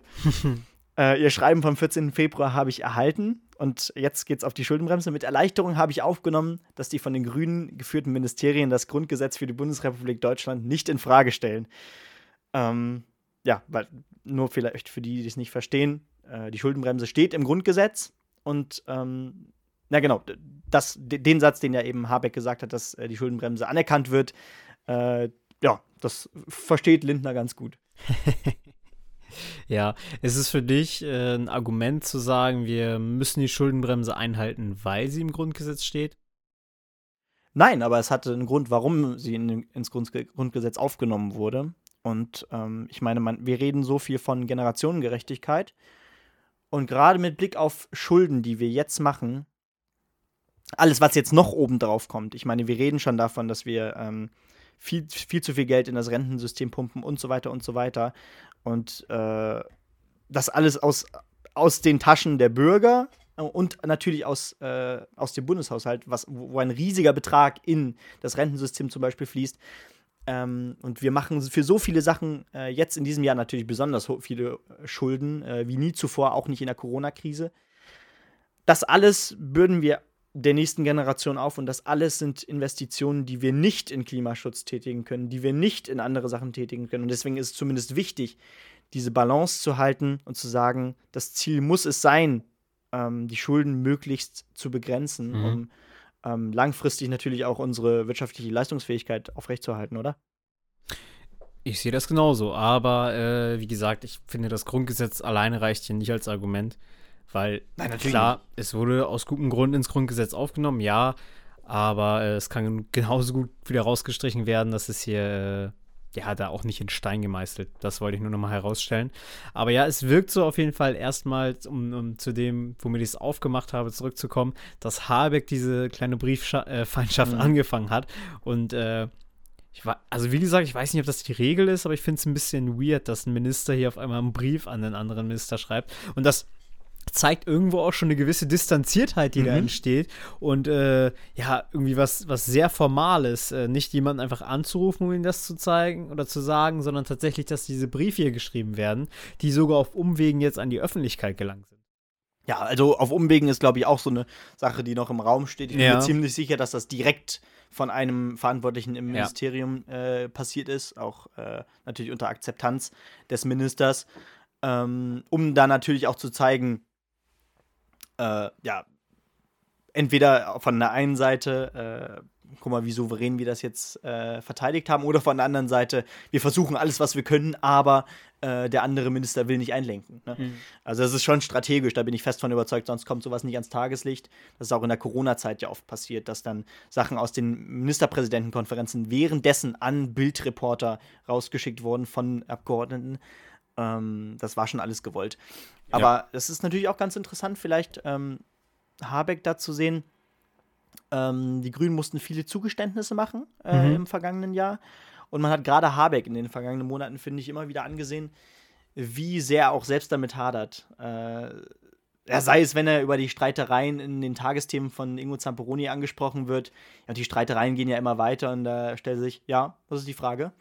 äh, Ihr Schreiben vom 14. Februar habe ich erhalten und jetzt geht es auf die Schuldenbremse. Mit Erleichterung habe ich aufgenommen, dass die von den Grünen geführten Ministerien das Grundgesetz für die Bundesrepublik Deutschland nicht in Frage stellen. Ähm, ja, weil nur vielleicht für die, die es nicht verstehen, äh, die Schuldenbremse steht im Grundgesetz und ähm, na genau, das, den Satz, den ja eben Habeck gesagt hat, dass äh, die Schuldenbremse anerkannt wird, äh, ja, das versteht Lindner ganz gut. ja, ist es für dich äh, ein Argument zu sagen, wir müssen die Schuldenbremse einhalten, weil sie im Grundgesetz steht? Nein, aber es hatte einen Grund, warum sie in, ins Grundgesetz aufgenommen wurde. Und ähm, ich meine, man, wir reden so viel von Generationengerechtigkeit. Und gerade mit Blick auf Schulden, die wir jetzt machen, alles, was jetzt noch oben drauf kommt, ich meine, wir reden schon davon, dass wir ähm, viel, viel zu viel Geld in das Rentensystem pumpen und so weiter und so weiter. Und äh, das alles aus, aus den Taschen der Bürger und natürlich aus, äh, aus dem Bundeshaushalt, was, wo ein riesiger Betrag in das Rentensystem zum Beispiel fließt. Ähm, und wir machen für so viele Sachen äh, jetzt in diesem Jahr natürlich besonders viele äh, Schulden, äh, wie nie zuvor, auch nicht in der Corona-Krise. Das alles bürden wir der nächsten Generation auf und das alles sind Investitionen, die wir nicht in Klimaschutz tätigen können, die wir nicht in andere Sachen tätigen können. Und deswegen ist es zumindest wichtig, diese Balance zu halten und zu sagen, das Ziel muss es sein, ähm, die Schulden möglichst zu begrenzen, mhm. um ähm, langfristig natürlich auch unsere wirtschaftliche Leistungsfähigkeit aufrechtzuerhalten, oder? Ich sehe das genauso, aber äh, wie gesagt, ich finde, das Grundgesetz alleine reicht hier nicht als Argument, weil Nein, klar, es wurde aus gutem Grund ins Grundgesetz aufgenommen, ja, aber äh, es kann genauso gut wieder rausgestrichen werden, dass es hier äh, ja, da auch nicht in Stein gemeißelt. Das wollte ich nur nochmal herausstellen. Aber ja, es wirkt so auf jeden Fall erstmal, um, um zu dem, womit ich es aufgemacht habe, zurückzukommen, dass Habeck diese kleine Brieffeindschaft äh, mhm. angefangen hat. Und äh, ich war, also wie gesagt, ich weiß nicht, ob das die Regel ist, aber ich finde es ein bisschen weird, dass ein Minister hier auf einmal einen Brief an den anderen Minister schreibt. Und das zeigt irgendwo auch schon eine gewisse Distanziertheit, die mhm. da entsteht. Und äh, ja, irgendwie was, was sehr Formales. Äh, nicht jemanden einfach anzurufen, um ihm das zu zeigen oder zu sagen, sondern tatsächlich, dass diese Briefe hier geschrieben werden, die sogar auf Umwegen jetzt an die Öffentlichkeit gelangt sind. Ja, also auf Umwegen ist, glaube ich, auch so eine Sache, die noch im Raum steht. Ich bin ja. mir ziemlich sicher, dass das direkt von einem Verantwortlichen im Ministerium ja. äh, passiert ist, auch äh, natürlich unter Akzeptanz des Ministers, ähm, um da natürlich auch zu zeigen, äh, ja, entweder von der einen Seite, äh, guck mal, wie souverän wir das jetzt äh, verteidigt haben, oder von der anderen Seite, wir versuchen alles, was wir können, aber äh, der andere Minister will nicht einlenken. Ne? Mhm. Also das ist schon strategisch, da bin ich fest von überzeugt, sonst kommt sowas nicht ans Tageslicht. Das ist auch in der Corona-Zeit ja oft passiert, dass dann Sachen aus den Ministerpräsidentenkonferenzen währenddessen an Bildreporter rausgeschickt wurden von Abgeordneten Ähm, das war schon alles gewollt. Aber es ist natürlich auch ganz interessant, vielleicht ähm, Habeck da zu sehen. Ähm, die Grünen mussten viele Zugeständnisse machen äh, mhm. im vergangenen Jahr. Und man hat gerade Habeck in den vergangenen Monaten, finde ich, immer wieder angesehen, wie sehr er auch selbst damit hadert. Äh, ja, sei es, wenn er über die Streitereien in den Tagesthemen von Ingo Zamperoni angesprochen wird. Ja, die Streitereien gehen ja immer weiter und da stellt sich, ja, was ist die Frage?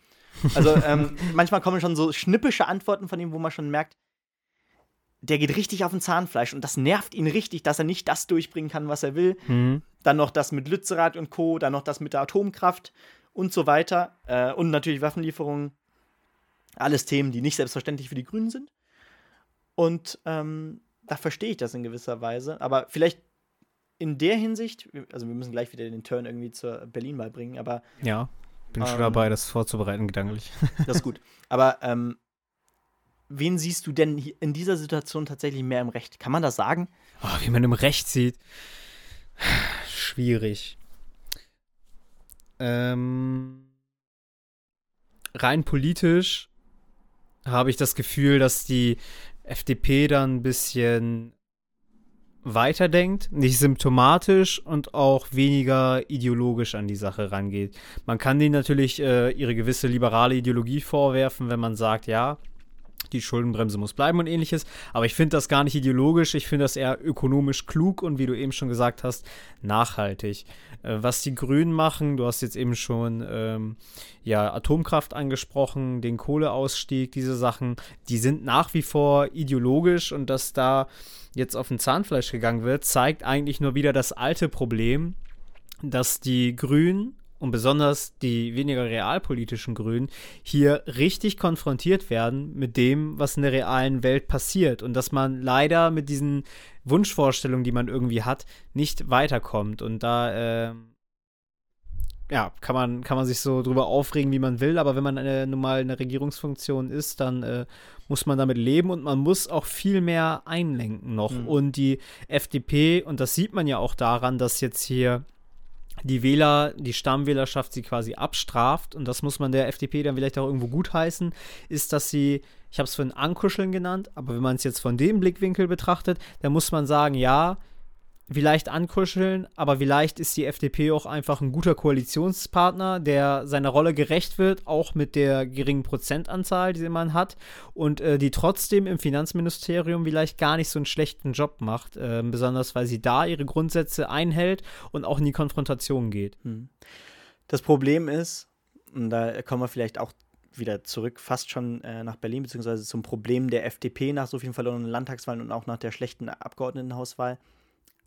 Also ähm, manchmal kommen schon so schnippische Antworten von ihm, wo man schon merkt, der geht richtig auf den Zahnfleisch und das nervt ihn richtig, dass er nicht das durchbringen kann, was er will. Mhm. Dann noch das mit Lützerath und Co., dann noch das mit der Atomkraft und so weiter. Äh, und natürlich Waffenlieferungen. Alles Themen, die nicht selbstverständlich für die Grünen sind. Und ähm, da verstehe ich das in gewisser Weise. Aber vielleicht in der Hinsicht, also wir müssen gleich wieder den Turn irgendwie zur Berlin mal bringen, aber. Ja, bin ähm, schon dabei, das vorzubereiten, gedanklich. Das ist gut. Aber ähm, wen siehst du denn in dieser Situation tatsächlich mehr im Recht? Kann man das sagen? Oh, wie man im Recht sieht. Schwierig. Ähm, rein politisch habe ich das Gefühl, dass die FDP dann ein bisschen weiterdenkt, nicht symptomatisch und auch weniger ideologisch an die Sache rangeht. Man kann denen natürlich äh, ihre gewisse liberale Ideologie vorwerfen, wenn man sagt, ja, die Schuldenbremse muss bleiben und ähnliches. Aber ich finde das gar nicht ideologisch, ich finde das eher ökonomisch klug und wie du eben schon gesagt hast, nachhaltig. Äh, was die Grünen machen, du hast jetzt eben schon ähm, ja, Atomkraft angesprochen, den Kohleausstieg, diese Sachen, die sind nach wie vor ideologisch und dass da jetzt auf ein Zahnfleisch gegangen wird, zeigt eigentlich nur wieder das alte Problem, dass die Grünen und besonders die weniger realpolitischen Grünen hier richtig konfrontiert werden mit dem, was in der realen Welt passiert und dass man leider mit diesen Wunschvorstellungen, die man irgendwie hat, nicht weiterkommt und da äh, ja, kann man, kann man sich so drüber aufregen, wie man will, aber wenn man eine, nun mal eine Regierungsfunktion ist, dann äh, muss man damit leben und man muss auch viel mehr einlenken noch. Mhm. Und die FDP, und das sieht man ja auch daran, dass jetzt hier die Wähler, die Stammwählerschaft sie quasi abstraft, und das muss man der FDP dann vielleicht auch irgendwo gutheißen, ist, dass sie, ich habe es vorhin Ankuscheln genannt, aber wenn man es jetzt von dem Blickwinkel betrachtet, dann muss man sagen, ja, vielleicht ankuscheln, aber vielleicht ist die FDP auch einfach ein guter Koalitionspartner, der seiner Rolle gerecht wird, auch mit der geringen Prozentanzahl, die man hat, und äh, die trotzdem im Finanzministerium vielleicht gar nicht so einen schlechten Job macht, äh, besonders weil sie da ihre Grundsätze einhält und auch in die Konfrontation geht. Hm. Das Problem ist, und da kommen wir vielleicht auch wieder zurück, fast schon äh, nach Berlin, beziehungsweise zum Problem der FDP nach so vielen verlorenen Landtagswahlen und auch nach der schlechten Abgeordnetenhauswahl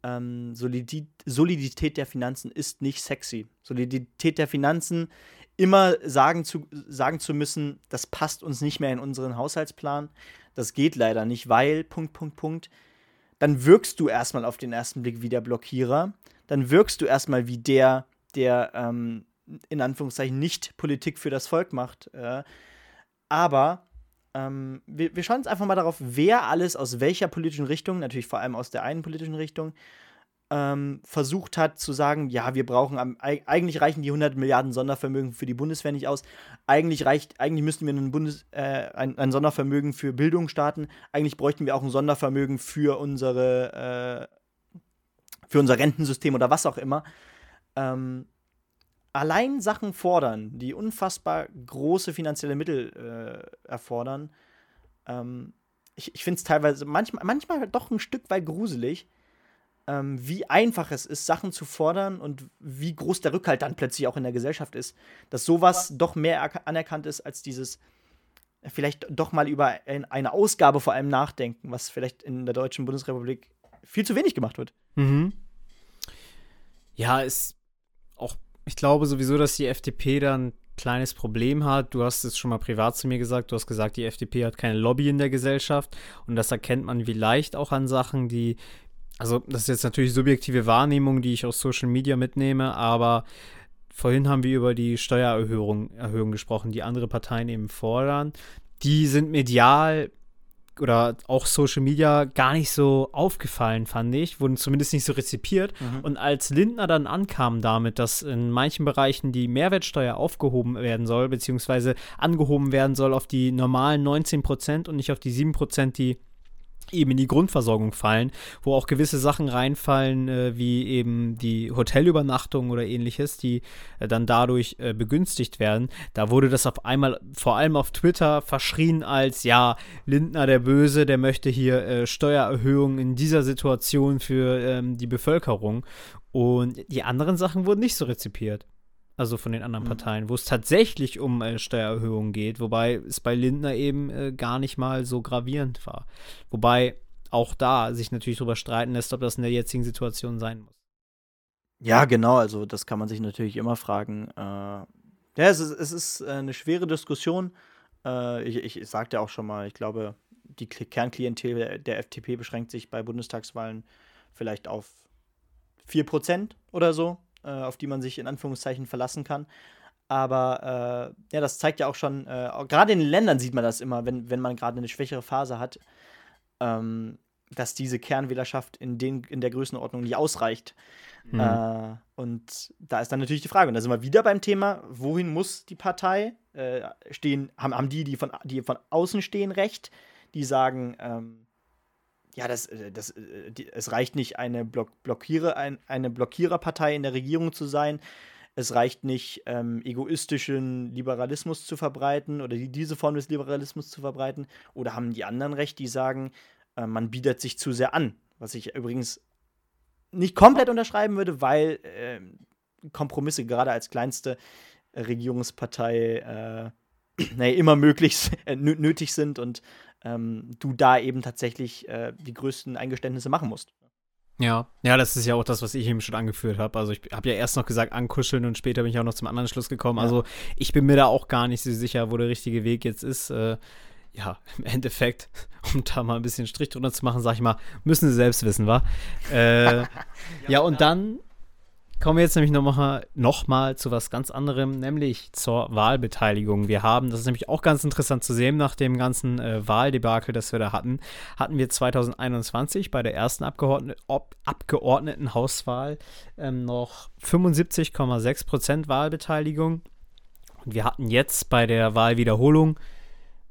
ähm, Solidität, Solidität der Finanzen ist nicht sexy. Solidität der Finanzen, immer sagen zu, sagen zu müssen, das passt uns nicht mehr in unseren Haushaltsplan, das geht leider nicht, weil, Punkt, Punkt, Punkt, dann wirkst du erstmal auf den ersten Blick wie der Blockierer, dann wirkst du erstmal wie der, der ähm, in Anführungszeichen nicht Politik für das Volk macht. Äh, aber ähm, wir, wir schauen uns einfach mal darauf, wer alles aus welcher politischen Richtung, natürlich vor allem aus der einen politischen Richtung, ähm, versucht hat zu sagen, ja, wir brauchen, eigentlich reichen die 100 Milliarden Sondervermögen für die Bundeswehr nicht aus. Eigentlich reicht, eigentlich müssten wir ein, Bundes, äh, ein, ein, Sondervermögen für Bildung starten. Eigentlich bräuchten wir auch ein Sondervermögen für unsere, äh, für unser Rentensystem oder was auch immer. Ähm, allein Sachen fordern, die unfassbar große finanzielle Mittel äh, erfordern, ähm, ich, ich finde es teilweise manchmal, manchmal doch ein Stück weit gruselig, ähm, wie einfach es ist, Sachen zu fordern und wie groß der Rückhalt dann plötzlich auch in der Gesellschaft ist. Dass sowas doch mehr anerkannt ist als dieses äh, vielleicht doch mal über eine Ausgabe vor allem nachdenken, was vielleicht in der Deutschen Bundesrepublik viel zu wenig gemacht wird. Mhm. Ja, ist auch ich glaube sowieso, dass die FDP da ein kleines Problem hat. Du hast es schon mal privat zu mir gesagt. Du hast gesagt, die FDP hat keine Lobby in der Gesellschaft. Und das erkennt man vielleicht auch an Sachen, die. Also, das ist jetzt natürlich subjektive Wahrnehmung, die ich aus Social Media mitnehme, aber vorhin haben wir über die Steuererhöhung Erhöhung gesprochen, die andere Parteien eben fordern. Die sind medial oder auch Social Media gar nicht so aufgefallen, fand ich, wurden zumindest nicht so rezipiert. Mhm. Und als Lindner dann ankam damit, dass in manchen Bereichen die Mehrwertsteuer aufgehoben werden soll, beziehungsweise angehoben werden soll auf die normalen 19 Prozent und nicht auf die 7 Prozent, die eben in die Grundversorgung fallen, wo auch gewisse Sachen reinfallen, äh, wie eben die Hotelübernachtung oder ähnliches, die äh, dann dadurch äh, begünstigt werden. Da wurde das auf einmal, vor allem auf Twitter, verschrien als, ja, Lindner der Böse, der möchte hier äh, Steuererhöhungen in dieser Situation für ähm, die Bevölkerung. Und die anderen Sachen wurden nicht so rezipiert also von den anderen mhm. Parteien, wo es tatsächlich um äh, Steuererhöhungen geht, wobei es bei Lindner eben äh, gar nicht mal so gravierend war. Wobei auch da sich natürlich darüber streiten lässt, ob das in der jetzigen Situation sein muss. Ja, genau, also das kann man sich natürlich immer fragen. Äh, ja, es ist, es ist äh, eine schwere Diskussion. Äh, ich, ich sagte auch schon mal, ich glaube, die Kernklientel der, der FDP beschränkt sich bei Bundestagswahlen vielleicht auf 4% oder so äh, auf die man sich in Anführungszeichen verlassen kann. Aber äh, ja, das zeigt ja auch schon, äh, gerade in den Ländern sieht man das immer, wenn, wenn man gerade eine schwächere Phase hat, ähm, dass diese Kernwählerschaft in, den, in der Größenordnung nicht ausreicht. Mhm. Äh, und da ist dann natürlich die Frage, und da sind wir wieder beim Thema, wohin muss die Partei äh, stehen? Haben, haben die, die von, die von außen stehen, recht? Die sagen, ähm, ja, das, äh, das, äh, die, es reicht nicht, eine, Block, Blockiere, ein, eine Blockiererpartei in der Regierung zu sein. Es reicht nicht, ähm, egoistischen Liberalismus zu verbreiten oder die, diese Form des Liberalismus zu verbreiten. Oder haben die anderen recht, die sagen, äh, man bietet sich zu sehr an. Was ich übrigens nicht komplett unterschreiben würde, weil äh, Kompromisse gerade als kleinste Regierungspartei äh, naja, immer möglich äh, nötig sind und ähm, du da eben tatsächlich äh, die größten Eingeständnisse machen musst. Ja, ja, das ist ja auch das, was ich eben schon angeführt habe. Also ich habe ja erst noch gesagt ankuscheln und später bin ich auch noch zum anderen Schluss gekommen. Ja. Also ich bin mir da auch gar nicht so sicher, wo der richtige Weg jetzt ist. Äh, ja, im Endeffekt, um da mal ein bisschen Strich drunter zu machen, sag ich mal, müssen sie selbst wissen, wa? Äh, ja, und dann Kommen wir jetzt nämlich nochmal noch mal zu was ganz anderem, nämlich zur Wahlbeteiligung. Wir haben, das ist nämlich auch ganz interessant zu sehen, nach dem ganzen äh, Wahldebakel, das wir da hatten, hatten wir 2021 bei der ersten Abgeordnet Abgeordnetenhauswahl ähm, noch 75,6 Prozent Wahlbeteiligung. Und wir hatten jetzt bei der Wahlwiederholung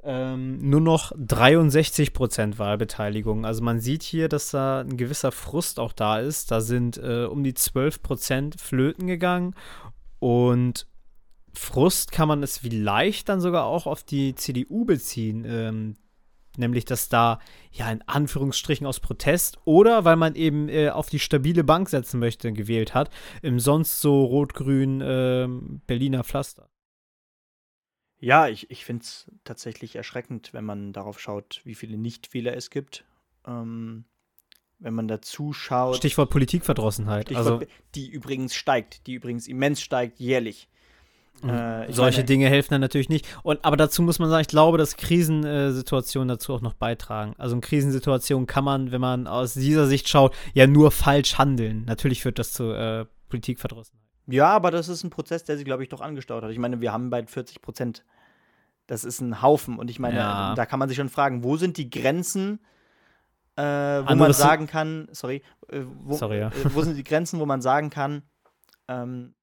ähm, nur noch 63 Prozent Wahlbeteiligung. Also man sieht hier, dass da ein gewisser Frust auch da ist. Da sind äh, um die 12 Prozent flöten gegangen und Frust kann man es vielleicht dann sogar auch auf die CDU beziehen. Ähm, nämlich, dass da ja in Anführungsstrichen aus Protest oder weil man eben äh, auf die stabile Bank setzen möchte, gewählt hat, im sonst so rot-grün äh, Berliner Pflaster. Ja, ich, ich finde es tatsächlich erschreckend, wenn man darauf schaut, wie viele Nichtwähler es gibt. Ähm, wenn man dazu schaut. Stichwort Politikverdrossenheit. Stichwort, also, die übrigens steigt, die übrigens immens steigt, jährlich. Äh, solche meine, Dinge helfen dann natürlich nicht. Und, aber dazu muss man sagen, ich glaube, dass Krisensituationen dazu auch noch beitragen. Also in Krisensituationen kann man, wenn man aus dieser Sicht schaut, ja nur falsch handeln. Natürlich führt das zu äh, Politikverdrossenheit. Ja, aber das ist ein Prozess, der sich, glaube ich, doch angestaut hat. Ich meine, wir haben bald 40 Prozent. Das ist ein Haufen. Und ich meine, ja. da kann man sich schon fragen, wo sind die Grenzen, äh, wo Anderes man sagen kann, sorry, äh, wo, sorry ja. äh, wo sind die Grenzen, wo man sagen kann, ähm,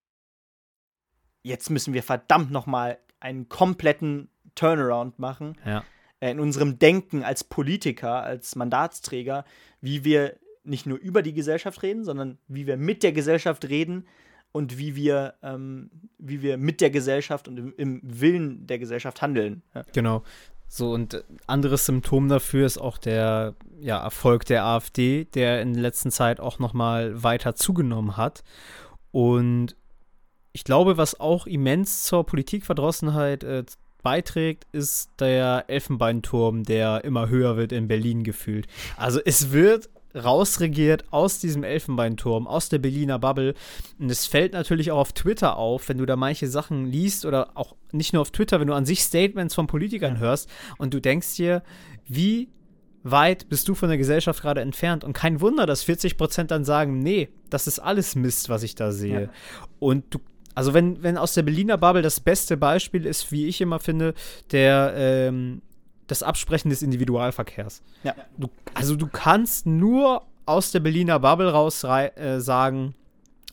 jetzt müssen wir verdammt noch mal einen kompletten Turnaround machen ja. Äh, in unserem Denken als Politiker, als Mandatsträger, wie wir nicht nur über die Gesellschaft reden, sondern wie wir mit der Gesellschaft reden, und wie wir, ähm, wie wir mit der Gesellschaft und im, im Willen der Gesellschaft handeln. Ja. Genau. So, und anderes Symptom dafür ist auch der ja, Erfolg der AfD, der in der letzten Zeit auch noch mal weiter zugenommen hat. Und ich glaube, was auch immens zur Politikverdrossenheit äh, beiträgt, ist der Elfenbeinturm, der immer höher wird in Berlin gefühlt. Also es wird rausregiert aus diesem Elfenbeinturm, aus der Berliner Bubble. Und es fällt natürlich auch auf Twitter auf, wenn du da manche Sachen liest oder auch nicht nur auf Twitter, wenn du an sich Statements von Politikern hörst und du denkst dir, wie weit bist du von der Gesellschaft gerade entfernt? Und kein Wunder, dass 40 Prozent dann sagen, nee, das ist alles Mist, was ich da sehe. Ja. Und du also wenn, wenn aus der Berliner Bubble das beste Beispiel ist, wie ich immer finde, der ähm, das Absprechen des Individualverkehrs. Ja. Du, also du kannst nur aus der Berliner Bubble raus äh, sagen,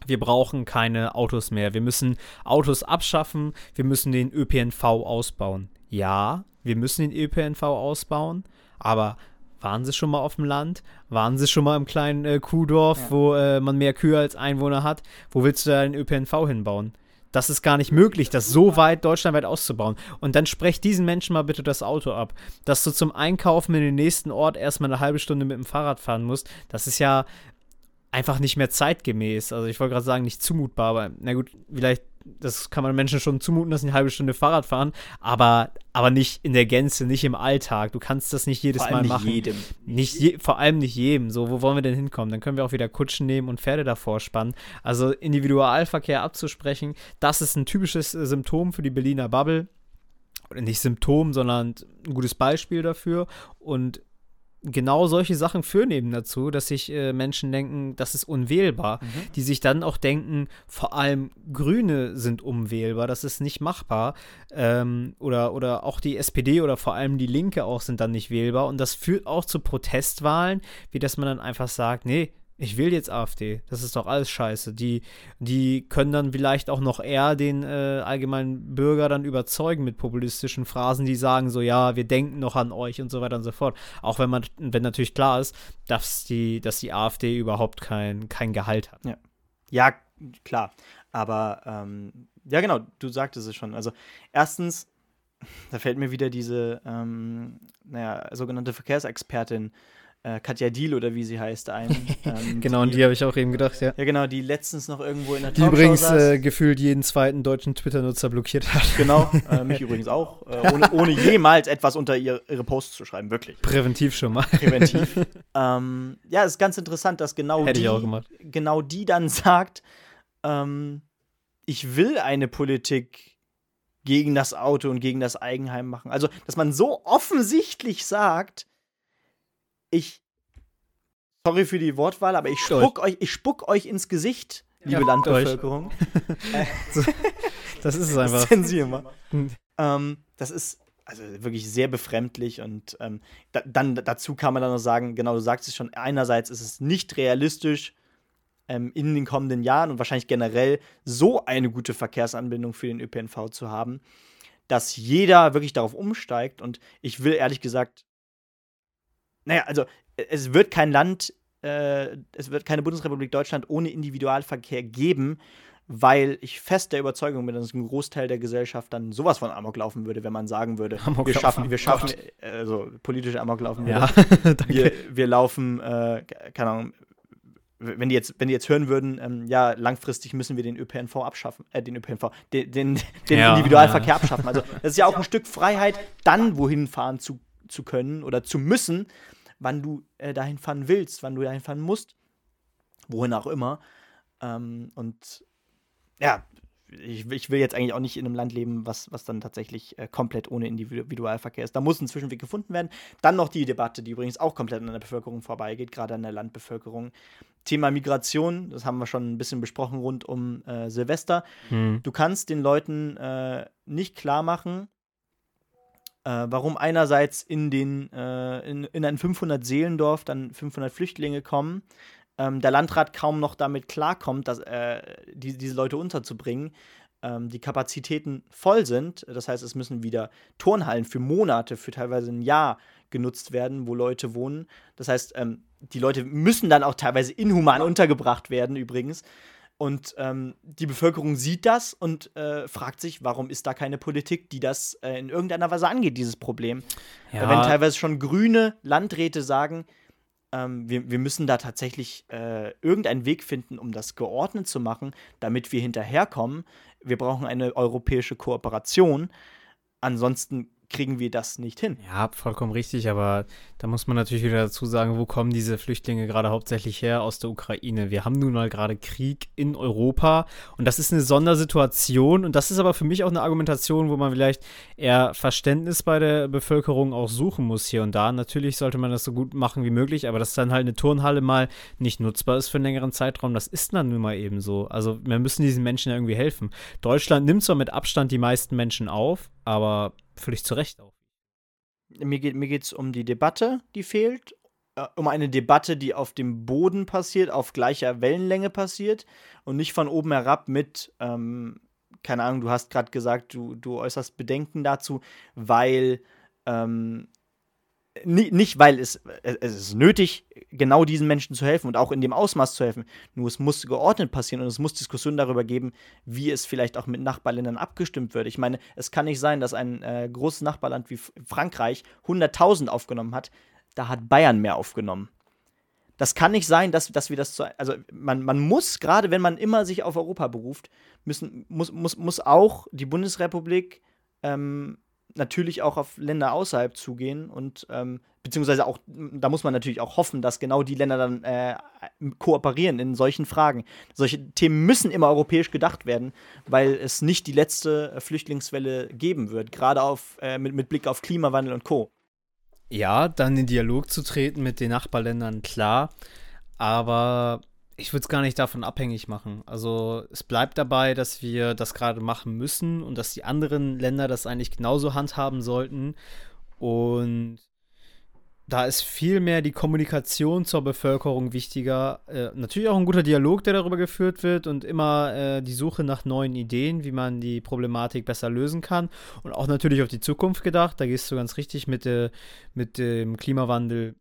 wir brauchen keine Autos mehr. Wir müssen Autos abschaffen. Wir müssen den ÖPNV ausbauen. Ja, wir müssen den ÖPNV ausbauen, aber waren Sie schon mal auf dem Land? Waren Sie schon mal im kleinen äh, Kuhdorf, ja. wo äh, man mehr Kühe als Einwohner hat? Wo willst du da den ÖPNV hinbauen? Das ist gar nicht möglich, das so weit deutschlandweit auszubauen. Und dann sprech diesen Menschen mal bitte das Auto ab. Dass du zum Einkaufen in den nächsten Ort erstmal eine halbe Stunde mit dem Fahrrad fahren musst, das ist ja einfach nicht mehr zeitgemäß. Also ich wollte gerade sagen, nicht zumutbar, aber na gut, vielleicht, das kann man Menschen schon zumuten, dass sie eine halbe Stunde Fahrrad fahren, aber, aber nicht in der Gänze, nicht im Alltag. Du kannst das nicht jedes vor allem Mal machen. Nicht jedem. Nicht je, vor allem nicht jedem. So, wo wollen wir denn hinkommen? Dann können wir auch wieder Kutschen nehmen und Pferde davor spannen. Also Individualverkehr abzusprechen, das ist ein typisches äh, Symptom für die Berliner Bubble. Oder nicht Symptom, sondern ein gutes Beispiel dafür. Und genau solche Sachen führen eben dazu, dass sich äh, Menschen denken, das ist unwählbar. Mhm. Die sich dann auch denken, vor allem Grüne sind unwählbar, das ist nicht machbar. Ähm, oder, oder auch die SPD oder vor allem die Linke auch sind dann nicht wählbar. Und das führt auch zu Protestwahlen, wie dass man dann einfach sagt, nee, ich will jetzt AfD. Das ist doch alles scheiße. Die, die können dann vielleicht auch noch eher den äh, allgemeinen Bürger dann überzeugen mit populistischen Phrasen, die sagen so, ja, wir denken noch an euch und so weiter und so fort. Auch wenn man, wenn natürlich klar ist, dass die, dass die AfD überhaupt kein, kein Gehalt hat. Ja, ja klar. Aber ähm, ja, genau, du sagtest es schon. Also erstens, da fällt mir wieder diese, ähm, naja, sogenannte Verkehrsexpertin äh, Katja Diel oder wie sie heißt ein. Ähm, genau, die, an die habe ich auch eben gedacht, ja. Ja, genau, die letztens noch irgendwo in der Die übrigens äh, gefühlt jeden zweiten deutschen Twitter-Nutzer blockiert hat. Genau, äh, mich übrigens auch, äh, ohne, ohne, jemals etwas unter ihre, ihre Posts zu schreiben, wirklich. Präventiv schon mal. Präventiv. ähm, ja, es ist ganz interessant, dass genau Hätte die, genau die dann sagt, ähm, ich will eine Politik gegen das Auto und gegen das Eigenheim machen. Also, dass man so offensichtlich sagt, ich. Sorry für die Wortwahl, aber ich spuck euch, ich spuck euch ins Gesicht, liebe ja, Landbevölkerung. das ist es einfach. Zensier mal. ähm, das ist also wirklich sehr befremdlich und ähm, da, dann dazu kann man dann noch sagen, genau, du sagst es schon, einerseits ist es nicht realistisch, ähm, in den kommenden Jahren und wahrscheinlich generell so eine gute Verkehrsanbindung für den ÖPNV zu haben, dass jeder wirklich darauf umsteigt und ich will ehrlich gesagt naja, also es wird kein Land, äh, es wird keine Bundesrepublik Deutschland ohne Individualverkehr geben, weil ich fest der Überzeugung bin, dass ein Großteil der Gesellschaft dann sowas von Amok laufen würde, wenn man sagen würde, Amok wir schaffen, wir schaffen, also politische Amok laufen würde. Ja, wir, wir laufen, äh, keine Ahnung, wenn die jetzt, wenn die jetzt hören würden, ähm, ja, langfristig müssen wir den ÖPNV abschaffen, äh, den ÖPNV, den, den, den ja, Individualverkehr ja. abschaffen. Also das ist ja auch ein Stück Freiheit, dann wohin fahren zu, zu können oder zu müssen, wann du äh, dahin fahren willst, wann du dahin fahren musst, wohin auch immer. Ähm, und ja, ich, ich, will jetzt eigentlich auch nicht in einem Land leben, was, was dann tatsächlich äh, komplett ohne Individualverkehr ist. Da muss ein Zwischenweg gefunden werden. Dann noch die Debatte, die übrigens auch komplett an der Bevölkerung vorbeigeht, gerade an der Landbevölkerung. Thema Migration, das haben wir schon ein bisschen besprochen rund um äh, Silvester. Hm. Du kannst den Leuten äh, nicht klar machen, äh, warum einerseits in, den, äh, in, in ein 500-Seelendorf dann 500 Flüchtlinge kommen, ähm, der Landrat kaum noch damit klarkommt, dass, äh, die, diese Leute unterzubringen, ähm, die Kapazitäten voll sind. Das heißt, es müssen wieder Turnhallen für Monate, für teilweise ein Jahr genutzt werden, wo Leute wohnen. Das heißt, ähm, die Leute müssen dann auch teilweise inhuman untergebracht werden, übrigens. Und ähm, die Bevölkerung sieht das und äh, fragt sich, warum ist da keine Politik, die das äh, in irgendeiner Weise angeht, dieses Problem. Ja. Wenn teilweise schon grüne Landräte sagen, ähm, wir, wir müssen da tatsächlich äh, irgendeinen Weg finden, um das geordnet zu machen, damit wir hinterherkommen. Wir brauchen eine europäische Kooperation. Ansonsten kriegen wir das nicht hin. Ja, vollkommen richtig, aber da muss man natürlich wieder dazu sagen, wo kommen diese Flüchtlinge gerade hauptsächlich her aus der Ukraine? Wir haben nun mal gerade Krieg in Europa und das ist eine Sondersituation und das ist aber für mich auch eine Argumentation, wo man vielleicht eher Verständnis bei der Bevölkerung auch suchen muss hier und da. Natürlich sollte man das so gut machen wie möglich, aber dass dann halt eine Turnhalle mal nicht nutzbar ist für einen längeren Zeitraum, das ist dann nun mal eben so. Also wir müssen diesen Menschen ja irgendwie helfen. Deutschland nimmt zwar mit Abstand die meisten Menschen auf, aber völlig zu Recht auch. Mir geht mir geht's um die Debatte, die fehlt, äh, um eine Debatte, die auf dem Boden passiert, auf gleicher Wellenlänge passiert und nicht von oben herab mit, ähm, keine Ahnung, du hast gerade gesagt, du, du äußerst Bedenken dazu, weil ähm, nicht, weil es, es ist nötig, genau diesen Menschen zu helfen und auch in dem Ausmaß zu helfen. Nur es muss geordnet passieren und es muss Diskussionen darüber geben, wie es vielleicht auch mit Nachbarländern abgestimmt wird. Ich meine, es kann nicht sein, dass ein äh, großes Nachbarland wie Frankreich 100.000 aufgenommen hat. Da hat Bayern mehr aufgenommen. Das kann nicht sein, dass, dass wir das zu. Also, man, man muss, gerade wenn man immer sich auf Europa beruft, müssen, muss, muss, muss auch die Bundesrepublik ähm, natürlich auch auf Länder außerhalb zugehen und ähm, beziehungsweise auch, da muss man natürlich auch hoffen, dass genau die Länder dann äh, kooperieren in solchen Fragen. Solche Themen müssen immer europäisch gedacht werden, weil es nicht die letzte äh, Flüchtlingswelle geben wird, gerade auf, äh, mit, mit Blick auf Klimawandel und Co. Ja, dann in Dialog zu treten mit den Nachbarländern, klar. Aber ich würde es gar nicht davon abhängig machen. Also es bleibt dabei, dass wir das gerade machen müssen und dass die anderen Länder das eigentlich genauso handhaben sollten. Und da ist viel mehr die Kommunikation zur Bevölkerung wichtiger. Äh, natürlich auch ein guter Dialog, der darüber geführt wird und immer äh, die Suche nach neuen Ideen, wie man die Problematik besser lösen kann. Und auch natürlich auf die Zukunft gedacht. Da gehst du ganz richtig mit, äh, mit dem Klimawandel.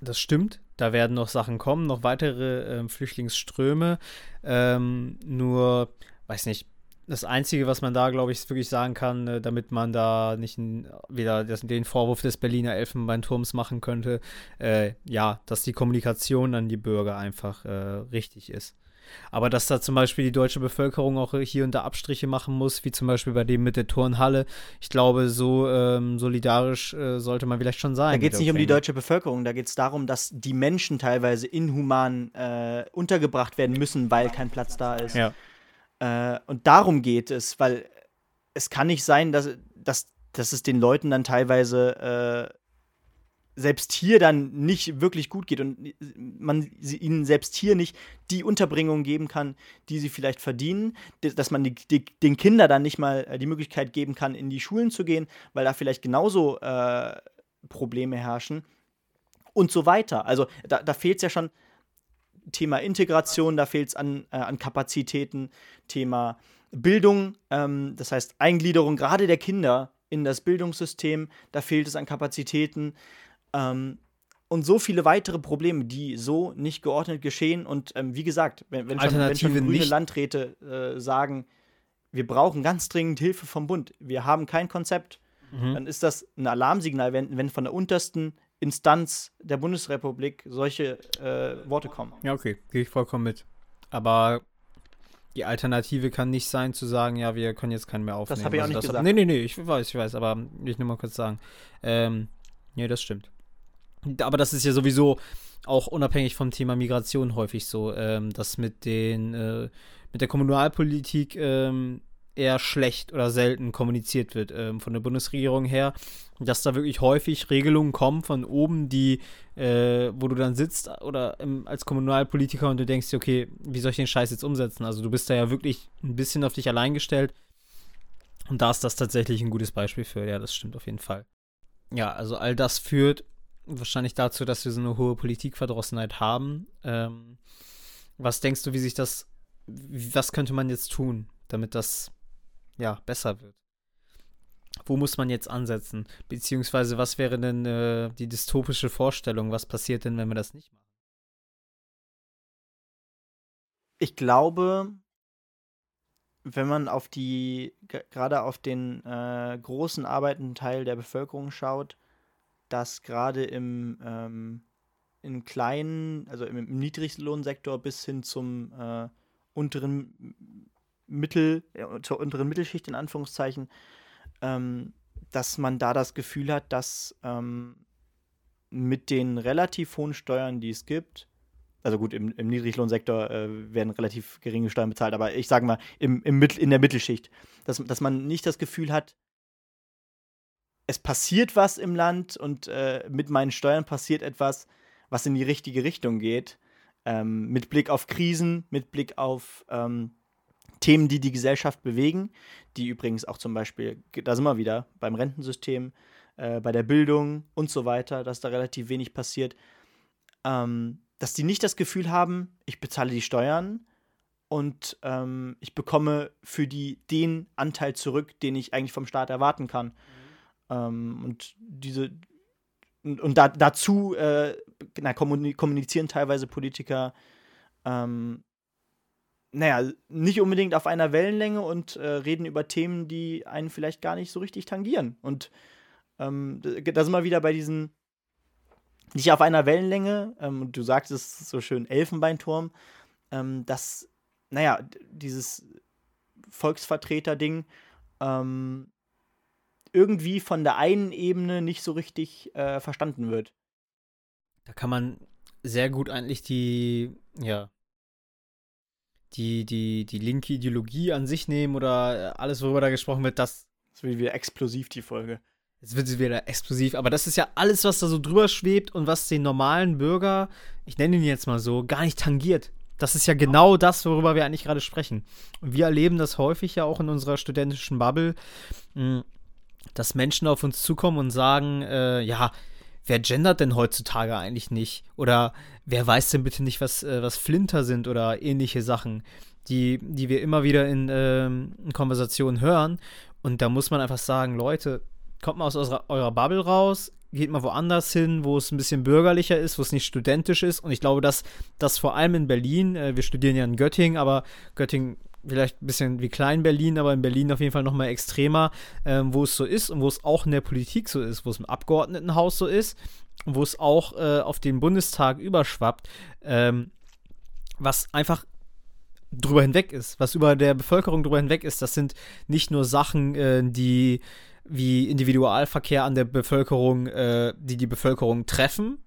Das stimmt. Da werden noch Sachen kommen, noch weitere äh, Flüchtlingsströme. Ähm, nur, weiß nicht, das Einzige, was man da, glaube ich, wirklich sagen kann, äh, damit man da nicht wieder den Vorwurf des Berliner Elfenbeinturms machen könnte, äh, ja, dass die Kommunikation an die Bürger einfach äh, richtig ist. Aber dass da zum Beispiel die deutsche Bevölkerung auch hier und da Abstriche machen muss, wie zum Beispiel bei dem mit der Turnhalle, ich glaube, so ähm, solidarisch äh, sollte man vielleicht schon sein. Da geht es nicht um die deutsche Bevölkerung, da geht es darum, dass die Menschen teilweise inhuman äh, untergebracht werden müssen, weil kein Platz da ist. Ja. Äh, und darum geht es, weil es kann nicht sein, dass, dass, dass es den Leuten dann teilweise äh, selbst hier dann nicht wirklich gut geht und man ihnen selbst hier nicht die Unterbringung geben kann, die sie vielleicht verdienen, dass man die, die, den Kindern dann nicht mal äh, die Möglichkeit geben kann, in die Schulen zu gehen, weil da vielleicht genauso äh, Probleme herrschen und so weiter. Also da, da fehlt es ja schon Thema Integration, da fehlt es an, äh, an Kapazitäten, Thema Bildung, ähm, das heißt Eingliederung gerade der Kinder in das Bildungssystem, da fehlt es an Kapazitäten. Ähm, und so viele weitere Probleme, die so nicht geordnet geschehen. Und ähm, wie gesagt, wenn, wenn, schon, wenn schon grüne. Landräte äh, sagen, wir brauchen ganz dringend Hilfe vom Bund, wir haben kein Konzept, mhm. dann ist das ein Alarmsignal, wenn, wenn von der untersten Instanz der Bundesrepublik solche äh, Worte kommen. Ja, okay, gehe ich vollkommen mit. Aber die Alternative kann nicht sein, zu sagen, ja, wir können jetzt keinen mehr aufnehmen. Das habe ich auch also nicht gesagt. Hat, nee, nee, nee, ich weiß, ich weiß, aber ich nur mal kurz sagen. Ähm, nee, das stimmt. Aber das ist ja sowieso auch unabhängig vom Thema Migration häufig so, ähm, dass mit den äh, mit der Kommunalpolitik ähm, eher schlecht oder selten kommuniziert wird ähm, von der Bundesregierung her, dass da wirklich häufig Regelungen kommen von oben, die, äh, wo du dann sitzt oder im, als Kommunalpolitiker und du denkst okay, wie soll ich den Scheiß jetzt umsetzen? Also du bist da ja wirklich ein bisschen auf dich allein gestellt. Und da ist das tatsächlich ein gutes Beispiel für. Ja, das stimmt auf jeden Fall. Ja, also all das führt wahrscheinlich dazu, dass wir so eine hohe Politikverdrossenheit haben. Ähm, was denkst du, wie sich das, was könnte man jetzt tun, damit das ja besser wird? Wo muss man jetzt ansetzen? Beziehungsweise was wäre denn äh, die dystopische Vorstellung? Was passiert denn, wenn wir das nicht machen? Ich glaube, wenn man auf die, gerade auf den äh, großen arbeitenden Teil der Bevölkerung schaut, dass gerade im, ähm, im kleinen, also im, im Niedriglohnsektor bis hin zum äh, unteren Mittel, äh, zur unteren Mittelschicht in Anführungszeichen, ähm, dass man da das Gefühl hat, dass ähm, mit den relativ hohen Steuern, die es gibt, also gut, im, im Niedriglohnsektor äh, werden relativ geringe Steuern bezahlt, aber ich sage mal, im, im Mittel, in der Mittelschicht, dass, dass man nicht das Gefühl hat, es passiert was im Land und äh, mit meinen Steuern passiert etwas, was in die richtige Richtung geht. Ähm, mit Blick auf Krisen, mit Blick auf ähm, Themen, die die Gesellschaft bewegen, die übrigens auch zum Beispiel, da sind wir wieder beim Rentensystem, äh, bei der Bildung und so weiter, dass da relativ wenig passiert. Ähm, dass die nicht das Gefühl haben, ich bezahle die Steuern und ähm, ich bekomme für die den Anteil zurück, den ich eigentlich vom Staat erwarten kann. Ähm, und diese und, und da, dazu äh, na, kommunizieren teilweise Politiker ähm, naja, nicht unbedingt auf einer Wellenlänge und äh, reden über Themen, die einen vielleicht gar nicht so richtig tangieren. Und ähm, da sind wir wieder bei diesen nicht auf einer Wellenlänge, ähm, du sagtest so schön Elfenbeinturm, ähm, dass, naja, dieses Volksvertreter-Ding ähm, irgendwie von der einen Ebene nicht so richtig äh, verstanden wird. Da kann man sehr gut eigentlich die, ja, die, die, die linke Ideologie an sich nehmen oder alles, worüber da gesprochen wird, das. Das wird wieder explosiv, die Folge. Jetzt wird sie wieder explosiv, aber das ist ja alles, was da so drüber schwebt und was den normalen Bürger, ich nenne ihn jetzt mal so, gar nicht tangiert. Das ist ja genau das, worüber wir eigentlich gerade sprechen. Und wir erleben das häufig ja auch in unserer studentischen Bubble, hm, dass Menschen auf uns zukommen und sagen, äh, ja, wer gendert denn heutzutage eigentlich nicht? Oder wer weiß denn bitte nicht, was, äh, was Flinter sind oder ähnliche Sachen, die, die wir immer wieder in, ähm, in Konversationen hören. Und da muss man einfach sagen, Leute, kommt mal aus eurer, eurer Bubble raus, geht mal woanders hin, wo es ein bisschen bürgerlicher ist, wo es nicht studentisch ist. Und ich glaube, dass das vor allem in Berlin, äh, wir studieren ja in Göttingen, aber Göttingen vielleicht ein bisschen wie Klein-Berlin, aber in Berlin auf jeden Fall nochmal extremer, ähm, wo es so ist und wo es auch in der Politik so ist, wo es im Abgeordnetenhaus so ist wo es auch äh, auf den Bundestag überschwappt, ähm, was einfach drüber hinweg ist, was über der Bevölkerung drüber hinweg ist. Das sind nicht nur Sachen, äh, die wie Individualverkehr an der Bevölkerung, äh, die die Bevölkerung treffen,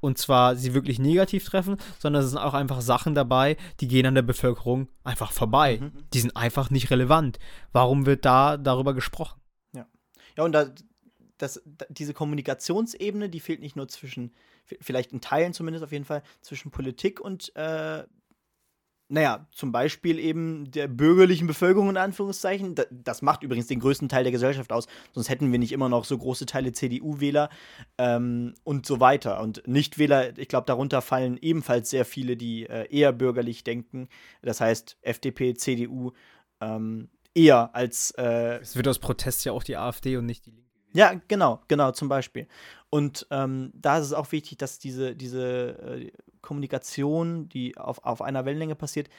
und zwar sie wirklich negativ treffen, sondern es sind auch einfach Sachen dabei, die gehen an der Bevölkerung einfach vorbei. Mhm. Die sind einfach nicht relevant. Warum wird da darüber gesprochen? Ja. Ja, und da, das, diese Kommunikationsebene, die fehlt nicht nur zwischen, vielleicht in Teilen zumindest auf jeden Fall, zwischen Politik und äh, naja, zum Beispiel eben der bürgerlichen Bevölkerung in Anführungszeichen. Das macht übrigens den größten Teil der Gesellschaft aus, sonst hätten wir nicht immer noch so große Teile CDU-Wähler ähm, und so weiter. Und Nichtwähler, ich glaube, darunter fallen ebenfalls sehr viele, die äh, eher bürgerlich denken. Das heißt, FDP, CDU ähm, eher als. Äh, es wird aus Protest ja auch die AfD und nicht die Linke. Ja, genau, genau, zum Beispiel. Und ähm, da ist es auch wichtig, dass diese, diese äh, Kommunikation, die auf, auf einer Wellenlänge passiert,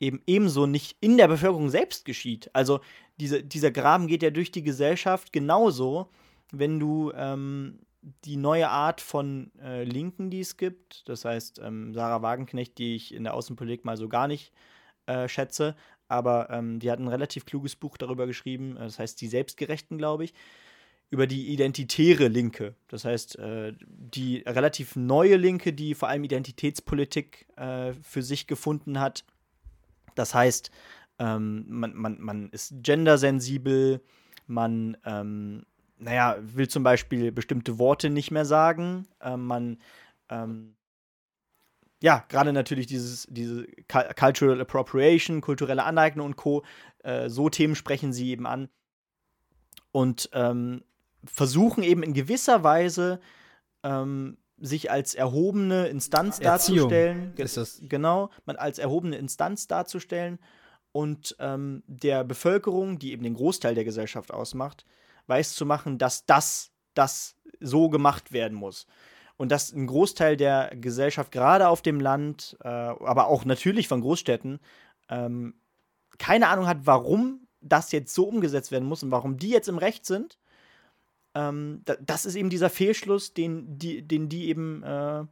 eben ebenso nicht in der Bevölkerung selbst geschieht. Also diese, dieser Graben geht ja durch die Gesellschaft genauso, wenn du ähm, die neue Art von äh, Linken, die es gibt, das heißt ähm, Sarah Wagenknecht, die ich in der Außenpolitik mal so gar nicht äh, schätze, aber ähm, die hat ein relativ kluges Buch darüber geschrieben, das heißt Die Selbstgerechten, glaube ich über die identitäre Linke. Das heißt, äh, die relativ neue Linke, die vor allem Identitätspolitik äh, für sich gefunden hat. Das heißt, ähm, man, man, man ist gendersensibel, man, ähm, naja, will zum Beispiel bestimmte Worte nicht mehr sagen, äh, man, ähm, ja, gerade natürlich dieses, diese Cultural Appropriation, kulturelle Aneignung und Co., äh, so Themen sprechen sie eben an. Und ähm, versuchen eben in gewisser Weise ähm, sich als erhobene Instanz Erziehung darzustellen. Ist das. Genau, man als erhobene Instanz darzustellen und ähm, der Bevölkerung, die eben den Großteil der Gesellschaft ausmacht, weiß zu machen, dass das, das so gemacht werden muss. Und dass ein Großteil der Gesellschaft, gerade auf dem Land, äh, aber auch natürlich von Großstädten, ähm, keine Ahnung hat, warum das jetzt so umgesetzt werden muss und warum die jetzt im Recht sind ähm, das ist eben dieser Fehlschluss, den die, den die eben äh,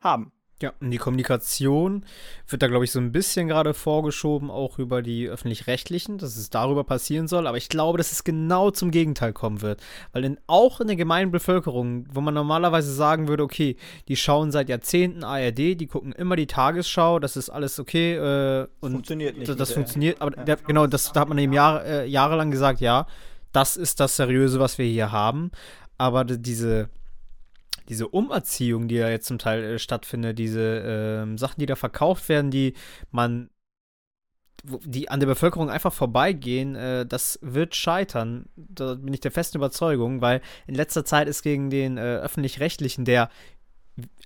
haben. Ja, und die Kommunikation wird da, glaube ich, so ein bisschen gerade vorgeschoben, auch über die öffentlich-rechtlichen, dass es darüber passieren soll. Aber ich glaube, dass es genau zum Gegenteil kommen wird. Weil in, auch in der gemeinen Bevölkerung, wo man normalerweise sagen würde, okay, die schauen seit Jahrzehnten ARD, die gucken immer die Tagesschau, das ist alles okay. Äh, und funktioniert nicht. Das, das funktioniert, aber ja. der, genau, das, da hat man eben Jahr, äh, jahrelang gesagt, ja, das ist das Seriöse, was wir hier haben. Aber diese, diese Umerziehung, die ja jetzt zum Teil äh, stattfindet, diese äh, Sachen, die da verkauft werden, die man die an der Bevölkerung einfach vorbeigehen, äh, das wird scheitern. Da bin ich der festen Überzeugung, weil in letzter Zeit ist gegen den äh, öffentlich-rechtlichen, der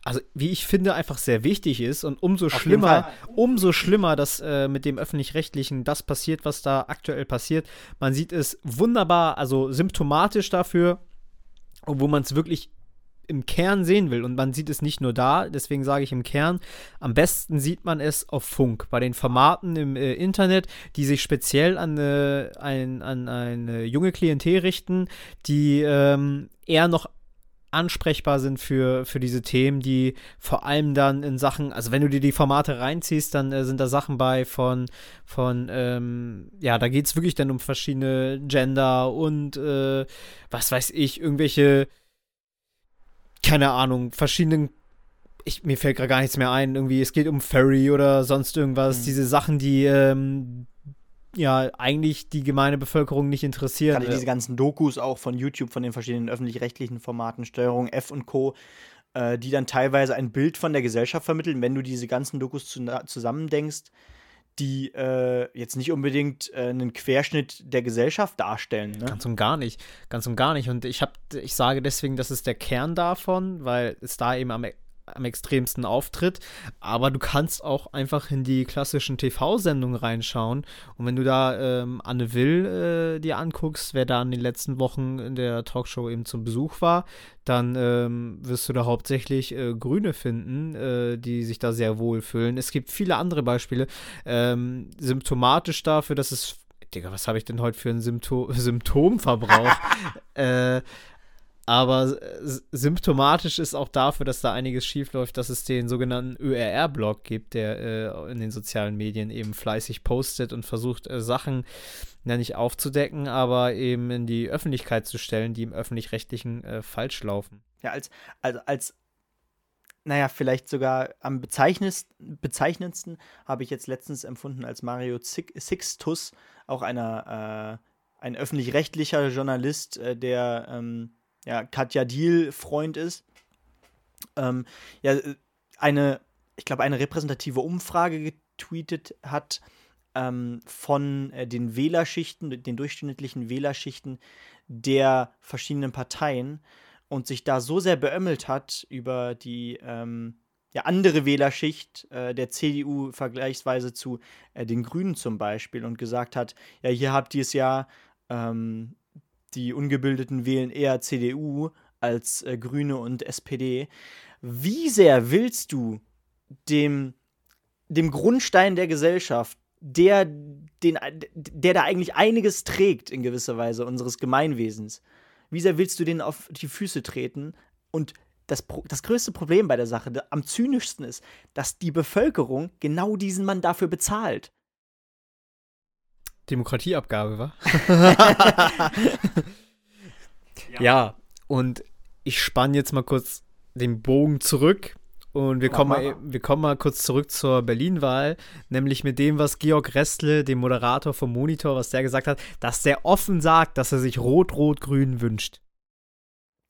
also wie ich finde, einfach sehr wichtig ist und umso Auf schlimmer, umso schlimmer, dass äh, mit dem öffentlich-rechtlichen das passiert, was da aktuell passiert. Man sieht es wunderbar, also symptomatisch dafür, wo man es wirklich im Kern sehen will. Und man sieht es nicht nur da, deswegen sage ich im Kern. Am besten sieht man es auf Funk, bei den Formaten im äh, Internet, die sich speziell an, äh, ein, an eine junge Klientel richten, die ähm, eher noch ansprechbar sind für, für diese Themen, die vor allem dann in Sachen, also wenn du dir die Formate reinziehst, dann äh, sind da Sachen bei von, von ähm, ja, da geht es wirklich dann um verschiedene Gender und äh, was weiß ich, irgendwelche, keine Ahnung, verschiedenen ich, mir fällt gerade gar nichts mehr ein. Irgendwie, es geht um Furry oder sonst irgendwas. Mhm. Diese Sachen, die, ähm, ja eigentlich die gemeine Bevölkerung nicht interessieren. Gerade diese ganzen Dokus auch von YouTube, von den verschiedenen öffentlich-rechtlichen Formaten, Steuerung F und Co., äh, die dann teilweise ein Bild von der Gesellschaft vermitteln, wenn du diese ganzen Dokus zu, zusammendenkst, die äh, jetzt nicht unbedingt äh, einen Querschnitt der Gesellschaft darstellen. Ne? Ganz und gar nicht. Ganz und gar nicht. Und ich, hab, ich sage deswegen, das ist der Kern davon, weil es da eben am am extremsten auftritt. Aber du kannst auch einfach in die klassischen TV-Sendungen reinschauen. Und wenn du da ähm, Anne Will äh, dir anguckst, wer da in den letzten Wochen in der Talkshow eben zum Besuch war, dann ähm, wirst du da hauptsächlich äh, Grüne finden, äh, die sich da sehr wohl fühlen. Es gibt viele andere Beispiele. Ähm, symptomatisch dafür, dass es Digga, was habe ich denn heute für einen Symptom Symptomverbrauch? äh, aber symptomatisch ist auch dafür, dass da einiges schiefläuft, dass es den sogenannten ÖRR-Blog gibt, der äh, in den sozialen Medien eben fleißig postet und versucht, äh, Sachen ja nicht aufzudecken, aber eben in die Öffentlichkeit zu stellen, die im öffentlich-rechtlichen äh, falsch laufen. Ja, als, als, als naja, vielleicht sogar am bezeichnendsten habe ich jetzt letztens empfunden als Mario Sixtus, auch einer, äh, ein öffentlich-rechtlicher Journalist, äh, der ähm, ja, Katja Diel Freund ist, ähm, ja, eine, ich glaube, eine repräsentative Umfrage getweetet hat ähm, von äh, den Wählerschichten, den durchschnittlichen Wählerschichten der verschiedenen Parteien und sich da so sehr beömmelt hat über die ähm, ja, andere Wählerschicht äh, der CDU vergleichsweise zu äh, den Grünen zum Beispiel und gesagt hat, ja, hier habt ihr es ja ähm, die Ungebildeten wählen eher CDU als äh, Grüne und SPD. Wie sehr willst du dem, dem Grundstein der Gesellschaft, der, den, der da eigentlich einiges trägt in gewisser Weise unseres Gemeinwesens, wie sehr willst du den auf die Füße treten? Und das, das größte Problem bei der Sache, am zynischsten ist, dass die Bevölkerung genau diesen Mann dafür bezahlt. Demokratieabgabe, wa? ja. ja, und ich spanne jetzt mal kurz den Bogen zurück und wir kommen, mal, wir kommen mal kurz zurück zur Berlin-Wahl, nämlich mit dem, was Georg Restle, dem Moderator vom Monitor, was der gesagt hat, dass der offen sagt, dass er sich Rot-Rot-Grün wünscht.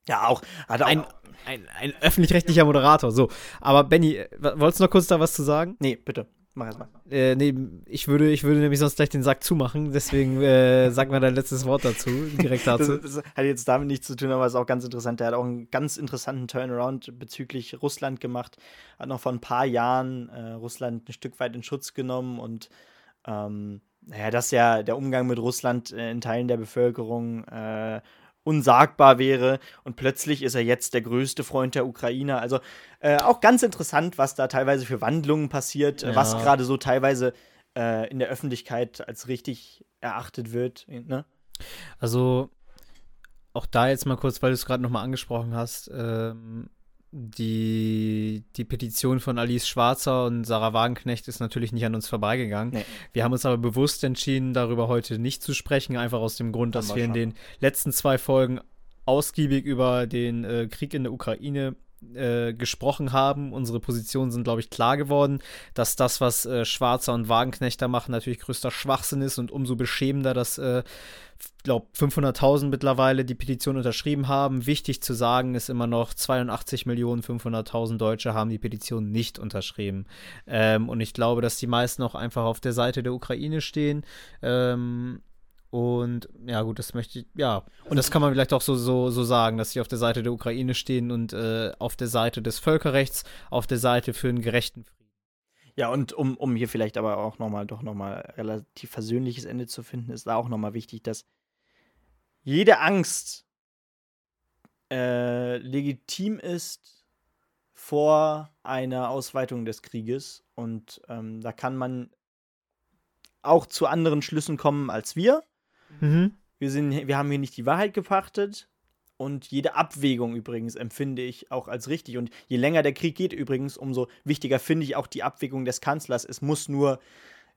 Ja, auch. Hat auch ein, ein, ein öffentlich-rechtlicher Moderator. So, aber Benny, wolltest du noch kurz da was zu sagen? Nee, bitte. Mach erst mal. Äh, nee, ich würde, ich würde nämlich sonst gleich den Sack zumachen, deswegen äh, sag mal dein letztes Wort dazu, direkt dazu. Das, das, hat jetzt damit nichts zu tun, aber ist auch ganz interessant. Der hat auch einen ganz interessanten Turnaround bezüglich Russland gemacht. Hat noch vor ein paar Jahren äh, Russland ein Stück weit in Schutz genommen und ähm, naja, dass ja der Umgang mit Russland äh, in Teilen der Bevölkerung äh, unsagbar wäre und plötzlich ist er jetzt der größte Freund der Ukrainer. Also äh, auch ganz interessant, was da teilweise für Wandlungen passiert, ja. was gerade so teilweise äh, in der Öffentlichkeit als richtig erachtet wird. Ne? Also auch da jetzt mal kurz, weil du es gerade nochmal angesprochen hast, ähm, die, die Petition von Alice Schwarzer und Sarah Wagenknecht ist natürlich nicht an uns vorbeigegangen. Nee. Wir haben uns aber bewusst entschieden, darüber heute nicht zu sprechen, einfach aus dem Grund, dass wir, in den letzten zwei Folgen ausgiebig über den äh, Krieg in der Ukraine äh, gesprochen haben. Unsere Positionen sind, glaube ich, klar geworden, dass das, was äh, Schwarzer und Wagenknechter machen, natürlich größter Schwachsinn ist und umso beschämender, dass, äh, glaube 500.000 mittlerweile die Petition unterschrieben haben. Wichtig zu sagen ist immer noch, 82 Millionen 500.000 Deutsche haben die Petition nicht unterschrieben. Ähm, und ich glaube, dass die meisten auch einfach auf der Seite der Ukraine stehen. Ähm, und ja, gut, das möchte ich, ja. Und das kann man vielleicht auch so, so, so sagen, dass sie auf der Seite der Ukraine stehen und äh, auf der Seite des Völkerrechts, auf der Seite für einen gerechten Frieden. Ja, und um, um hier vielleicht aber auch nochmal, doch nochmal relativ versöhnliches Ende zu finden, ist da auch nochmal wichtig, dass jede Angst äh, legitim ist vor einer Ausweitung des Krieges. Und ähm, da kann man auch zu anderen Schlüssen kommen als wir. Mhm. Wir, sind, wir haben hier nicht die Wahrheit gepachtet. Und jede Abwägung übrigens empfinde ich auch als richtig. Und je länger der Krieg geht übrigens, umso wichtiger finde ich auch die Abwägung des Kanzlers. Es muss nur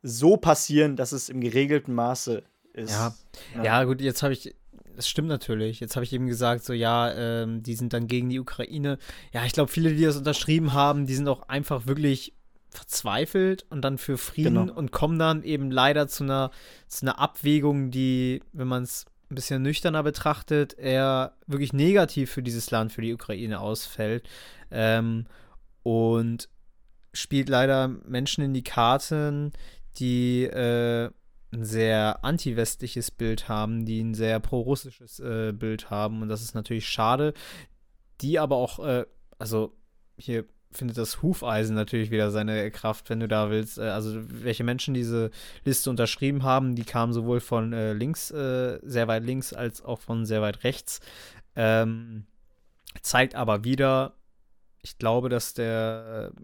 so passieren, dass es im geregelten Maße ist. Ja, ja. ja gut, jetzt habe ich, das stimmt natürlich. Jetzt habe ich eben gesagt, so ja, ähm, die sind dann gegen die Ukraine. Ja, ich glaube, viele, die das unterschrieben haben, die sind auch einfach wirklich verzweifelt und dann für Frieden genau. und kommen dann eben leider zu einer, zu einer Abwägung, die, wenn man es ein bisschen nüchterner betrachtet, eher wirklich negativ für dieses Land, für die Ukraine ausfällt. Ähm, und spielt leider Menschen in die Karten, die äh, ein sehr anti-westliches Bild haben, die ein sehr pro-russisches äh, Bild haben. Und das ist natürlich schade. Die aber auch, äh, also hier findet das Hufeisen natürlich wieder seine Kraft, wenn du da willst. Äh, also welche Menschen diese Liste unterschrieben haben, die kamen sowohl von äh, links, äh, sehr weit links, als auch von sehr weit rechts. Ähm, zeigt aber wieder, ich glaube, dass der äh,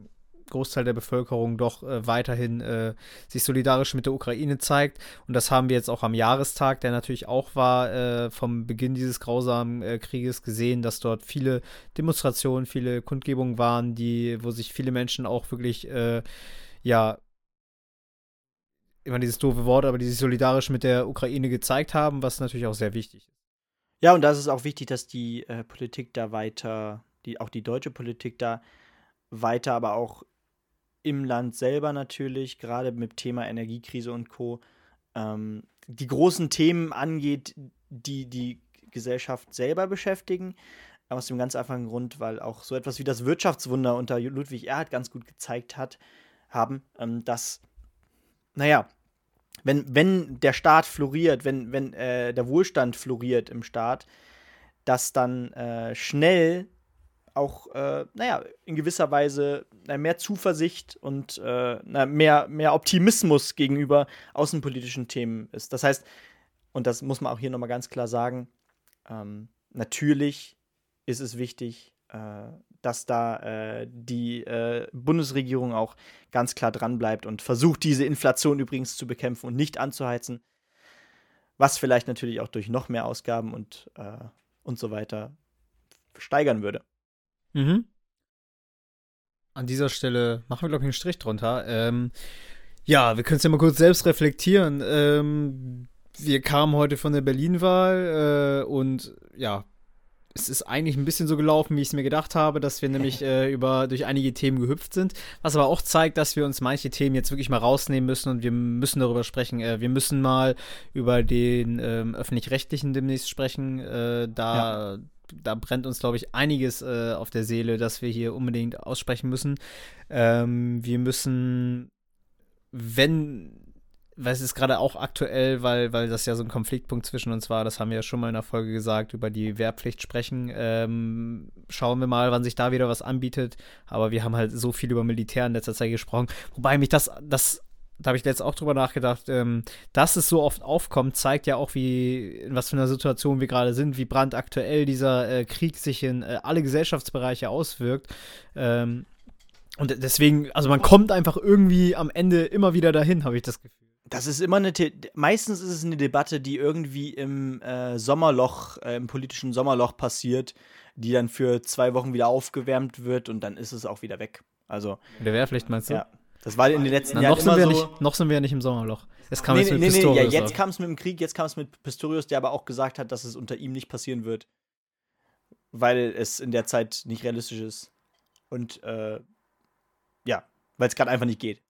Großteil der Bevölkerung doch äh, weiterhin äh, sich solidarisch mit der Ukraine zeigt. Und das haben wir jetzt auch am Jahrestag, der natürlich auch war, äh, vom Beginn dieses grausamen äh, Krieges gesehen, dass dort viele Demonstrationen, viele Kundgebungen waren, die, wo sich viele Menschen auch wirklich, äh, ja, immer dieses doofe Wort, aber die sich solidarisch mit der Ukraine gezeigt haben, was natürlich auch sehr wichtig ist. Ja, und da ist es auch wichtig, dass die äh, Politik da weiter, die, auch die deutsche Politik da weiter, aber auch im Land selber natürlich, gerade mit Thema Energiekrise und Co., ähm, die großen Themen angeht, die die Gesellschaft selber beschäftigen. Aus dem ganz einfachen Grund, weil auch so etwas wie das Wirtschaftswunder unter Ludwig Erhard ganz gut gezeigt hat, haben, ähm, dass, naja, wenn, wenn der Staat floriert, wenn, wenn äh, der Wohlstand floriert im Staat, dass dann äh, schnell auch, äh, naja, in gewisser Weise na, mehr Zuversicht und äh, mehr, mehr Optimismus gegenüber außenpolitischen Themen ist. Das heißt, und das muss man auch hier nochmal ganz klar sagen, ähm, natürlich ist es wichtig, äh, dass da äh, die äh, Bundesregierung auch ganz klar dranbleibt und versucht, diese Inflation übrigens zu bekämpfen und nicht anzuheizen. Was vielleicht natürlich auch durch noch mehr Ausgaben und, äh, und so weiter steigern würde. Mhm. An dieser Stelle machen wir, glaube ich, einen Strich drunter. Ähm, ja, wir können es ja mal kurz selbst reflektieren. Ähm, wir kamen heute von der Berlin-Wahl äh, und ja, es ist eigentlich ein bisschen so gelaufen, wie ich es mir gedacht habe, dass wir nämlich äh, über durch einige Themen gehüpft sind, was aber auch zeigt, dass wir uns manche Themen jetzt wirklich mal rausnehmen müssen und wir müssen darüber sprechen. Äh, wir müssen mal über den ähm, öffentlich-rechtlichen demnächst sprechen. Äh, da ja da brennt uns, glaube ich, einiges äh, auf der Seele, dass wir hier unbedingt aussprechen müssen. Ähm, wir müssen, wenn, weil es ist gerade auch aktuell, weil, weil das ja so ein Konfliktpunkt zwischen uns war, das haben wir ja schon mal in der Folge gesagt, über die Wehrpflicht sprechen. Ähm, schauen wir mal, wann sich da wieder was anbietet. Aber wir haben halt so viel über Militär in letzter Zeit gesprochen. Wobei mich das, das da habe ich jetzt auch drüber nachgedacht, ähm, dass es so oft aufkommt, zeigt ja auch, wie, in was für einer Situation wir gerade sind, wie brandaktuell dieser äh, Krieg sich in äh, alle Gesellschaftsbereiche auswirkt. Ähm, und deswegen, also man kommt einfach irgendwie am Ende immer wieder dahin, habe ich das Gefühl. Das ist immer eine, The meistens ist es eine Debatte, die irgendwie im äh, Sommerloch, äh, im politischen Sommerloch passiert, die dann für zwei Wochen wieder aufgewärmt wird und dann ist es auch wieder weg. Also. Der Wehrpflicht meinst du? Ja. Das war in den letzten Na, Jahren noch sind wir so. Nicht, noch sind wir ja nicht im Sommerloch. Es kam nee, jetzt mit nee, Pistorius. Nee, ja, jetzt kam es mit dem Krieg, jetzt kam es mit Pistorius, der aber auch gesagt hat, dass es unter ihm nicht passieren wird. weil es in der Zeit nicht realistisch ist. Und äh, ja, weil es gerade einfach nicht geht.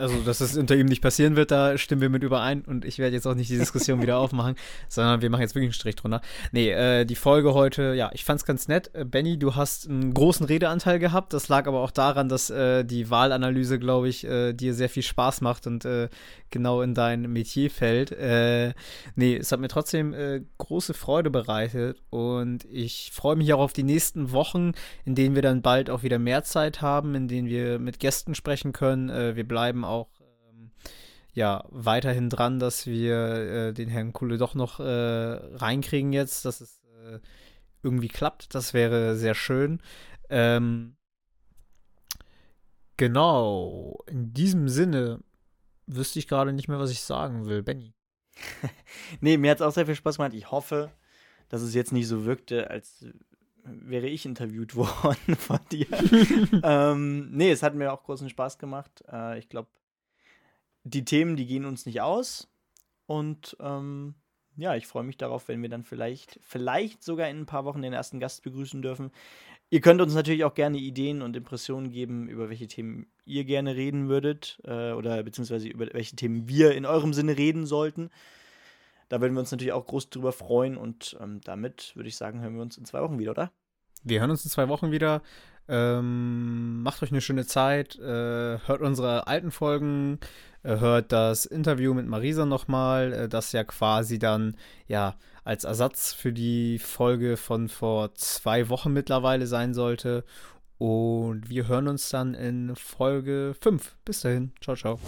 Also dass es unter ihm nicht passieren wird, da stimmen wir mit überein und ich werde jetzt auch nicht die Diskussion wieder aufmachen, sondern wir machen jetzt wirklich einen Strich drunter. Nee, äh, die Folge heute, ja, ich fand's ganz nett. Äh, Benny, du hast einen großen Redeanteil gehabt, das lag aber auch daran, dass äh, die Wahlanalyse, glaube ich, äh, dir sehr viel Spaß macht und äh, genau in dein Metier fällt. Äh, nee, es hat mir trotzdem große Freude bereitet und ich freue mich auch auf die nächsten Wochen, in denen wir dann bald auch wieder mehr Zeit haben, in denen wir mit Gästen sprechen können. Wir bleiben auch ähm, ja weiterhin dran, dass wir äh, den Herrn Kuhle doch noch äh, reinkriegen jetzt, dass es äh, irgendwie klappt. Das wäre sehr schön. Ähm, genau. In diesem Sinne wüsste ich gerade nicht mehr, was ich sagen will. Benny. nee, mir hat es auch sehr viel Spaß gemacht. Ich hoffe, dass es jetzt nicht so wirkte, als wäre ich interviewt worden von dir. ähm, nee, es hat mir auch großen Spaß gemacht. Äh, ich glaube, die Themen, die gehen uns nicht aus. Und ähm, ja, ich freue mich darauf, wenn wir dann vielleicht, vielleicht sogar in ein paar Wochen den ersten Gast begrüßen dürfen. Ihr könnt uns natürlich auch gerne Ideen und Impressionen geben, über welche Themen ihr gerne reden würdet äh, oder beziehungsweise über welche Themen wir in eurem Sinne reden sollten. Da würden wir uns natürlich auch groß drüber freuen und ähm, damit würde ich sagen, hören wir uns in zwei Wochen wieder, oder? Wir hören uns in zwei Wochen wieder. Ähm, macht euch eine schöne Zeit. Äh, hört unsere alten Folgen. Äh, hört das Interview mit Marisa nochmal, äh, das ja quasi dann ja als Ersatz für die Folge von vor zwei Wochen mittlerweile sein sollte. Und wir hören uns dann in Folge 5. Bis dahin. Ciao, ciao.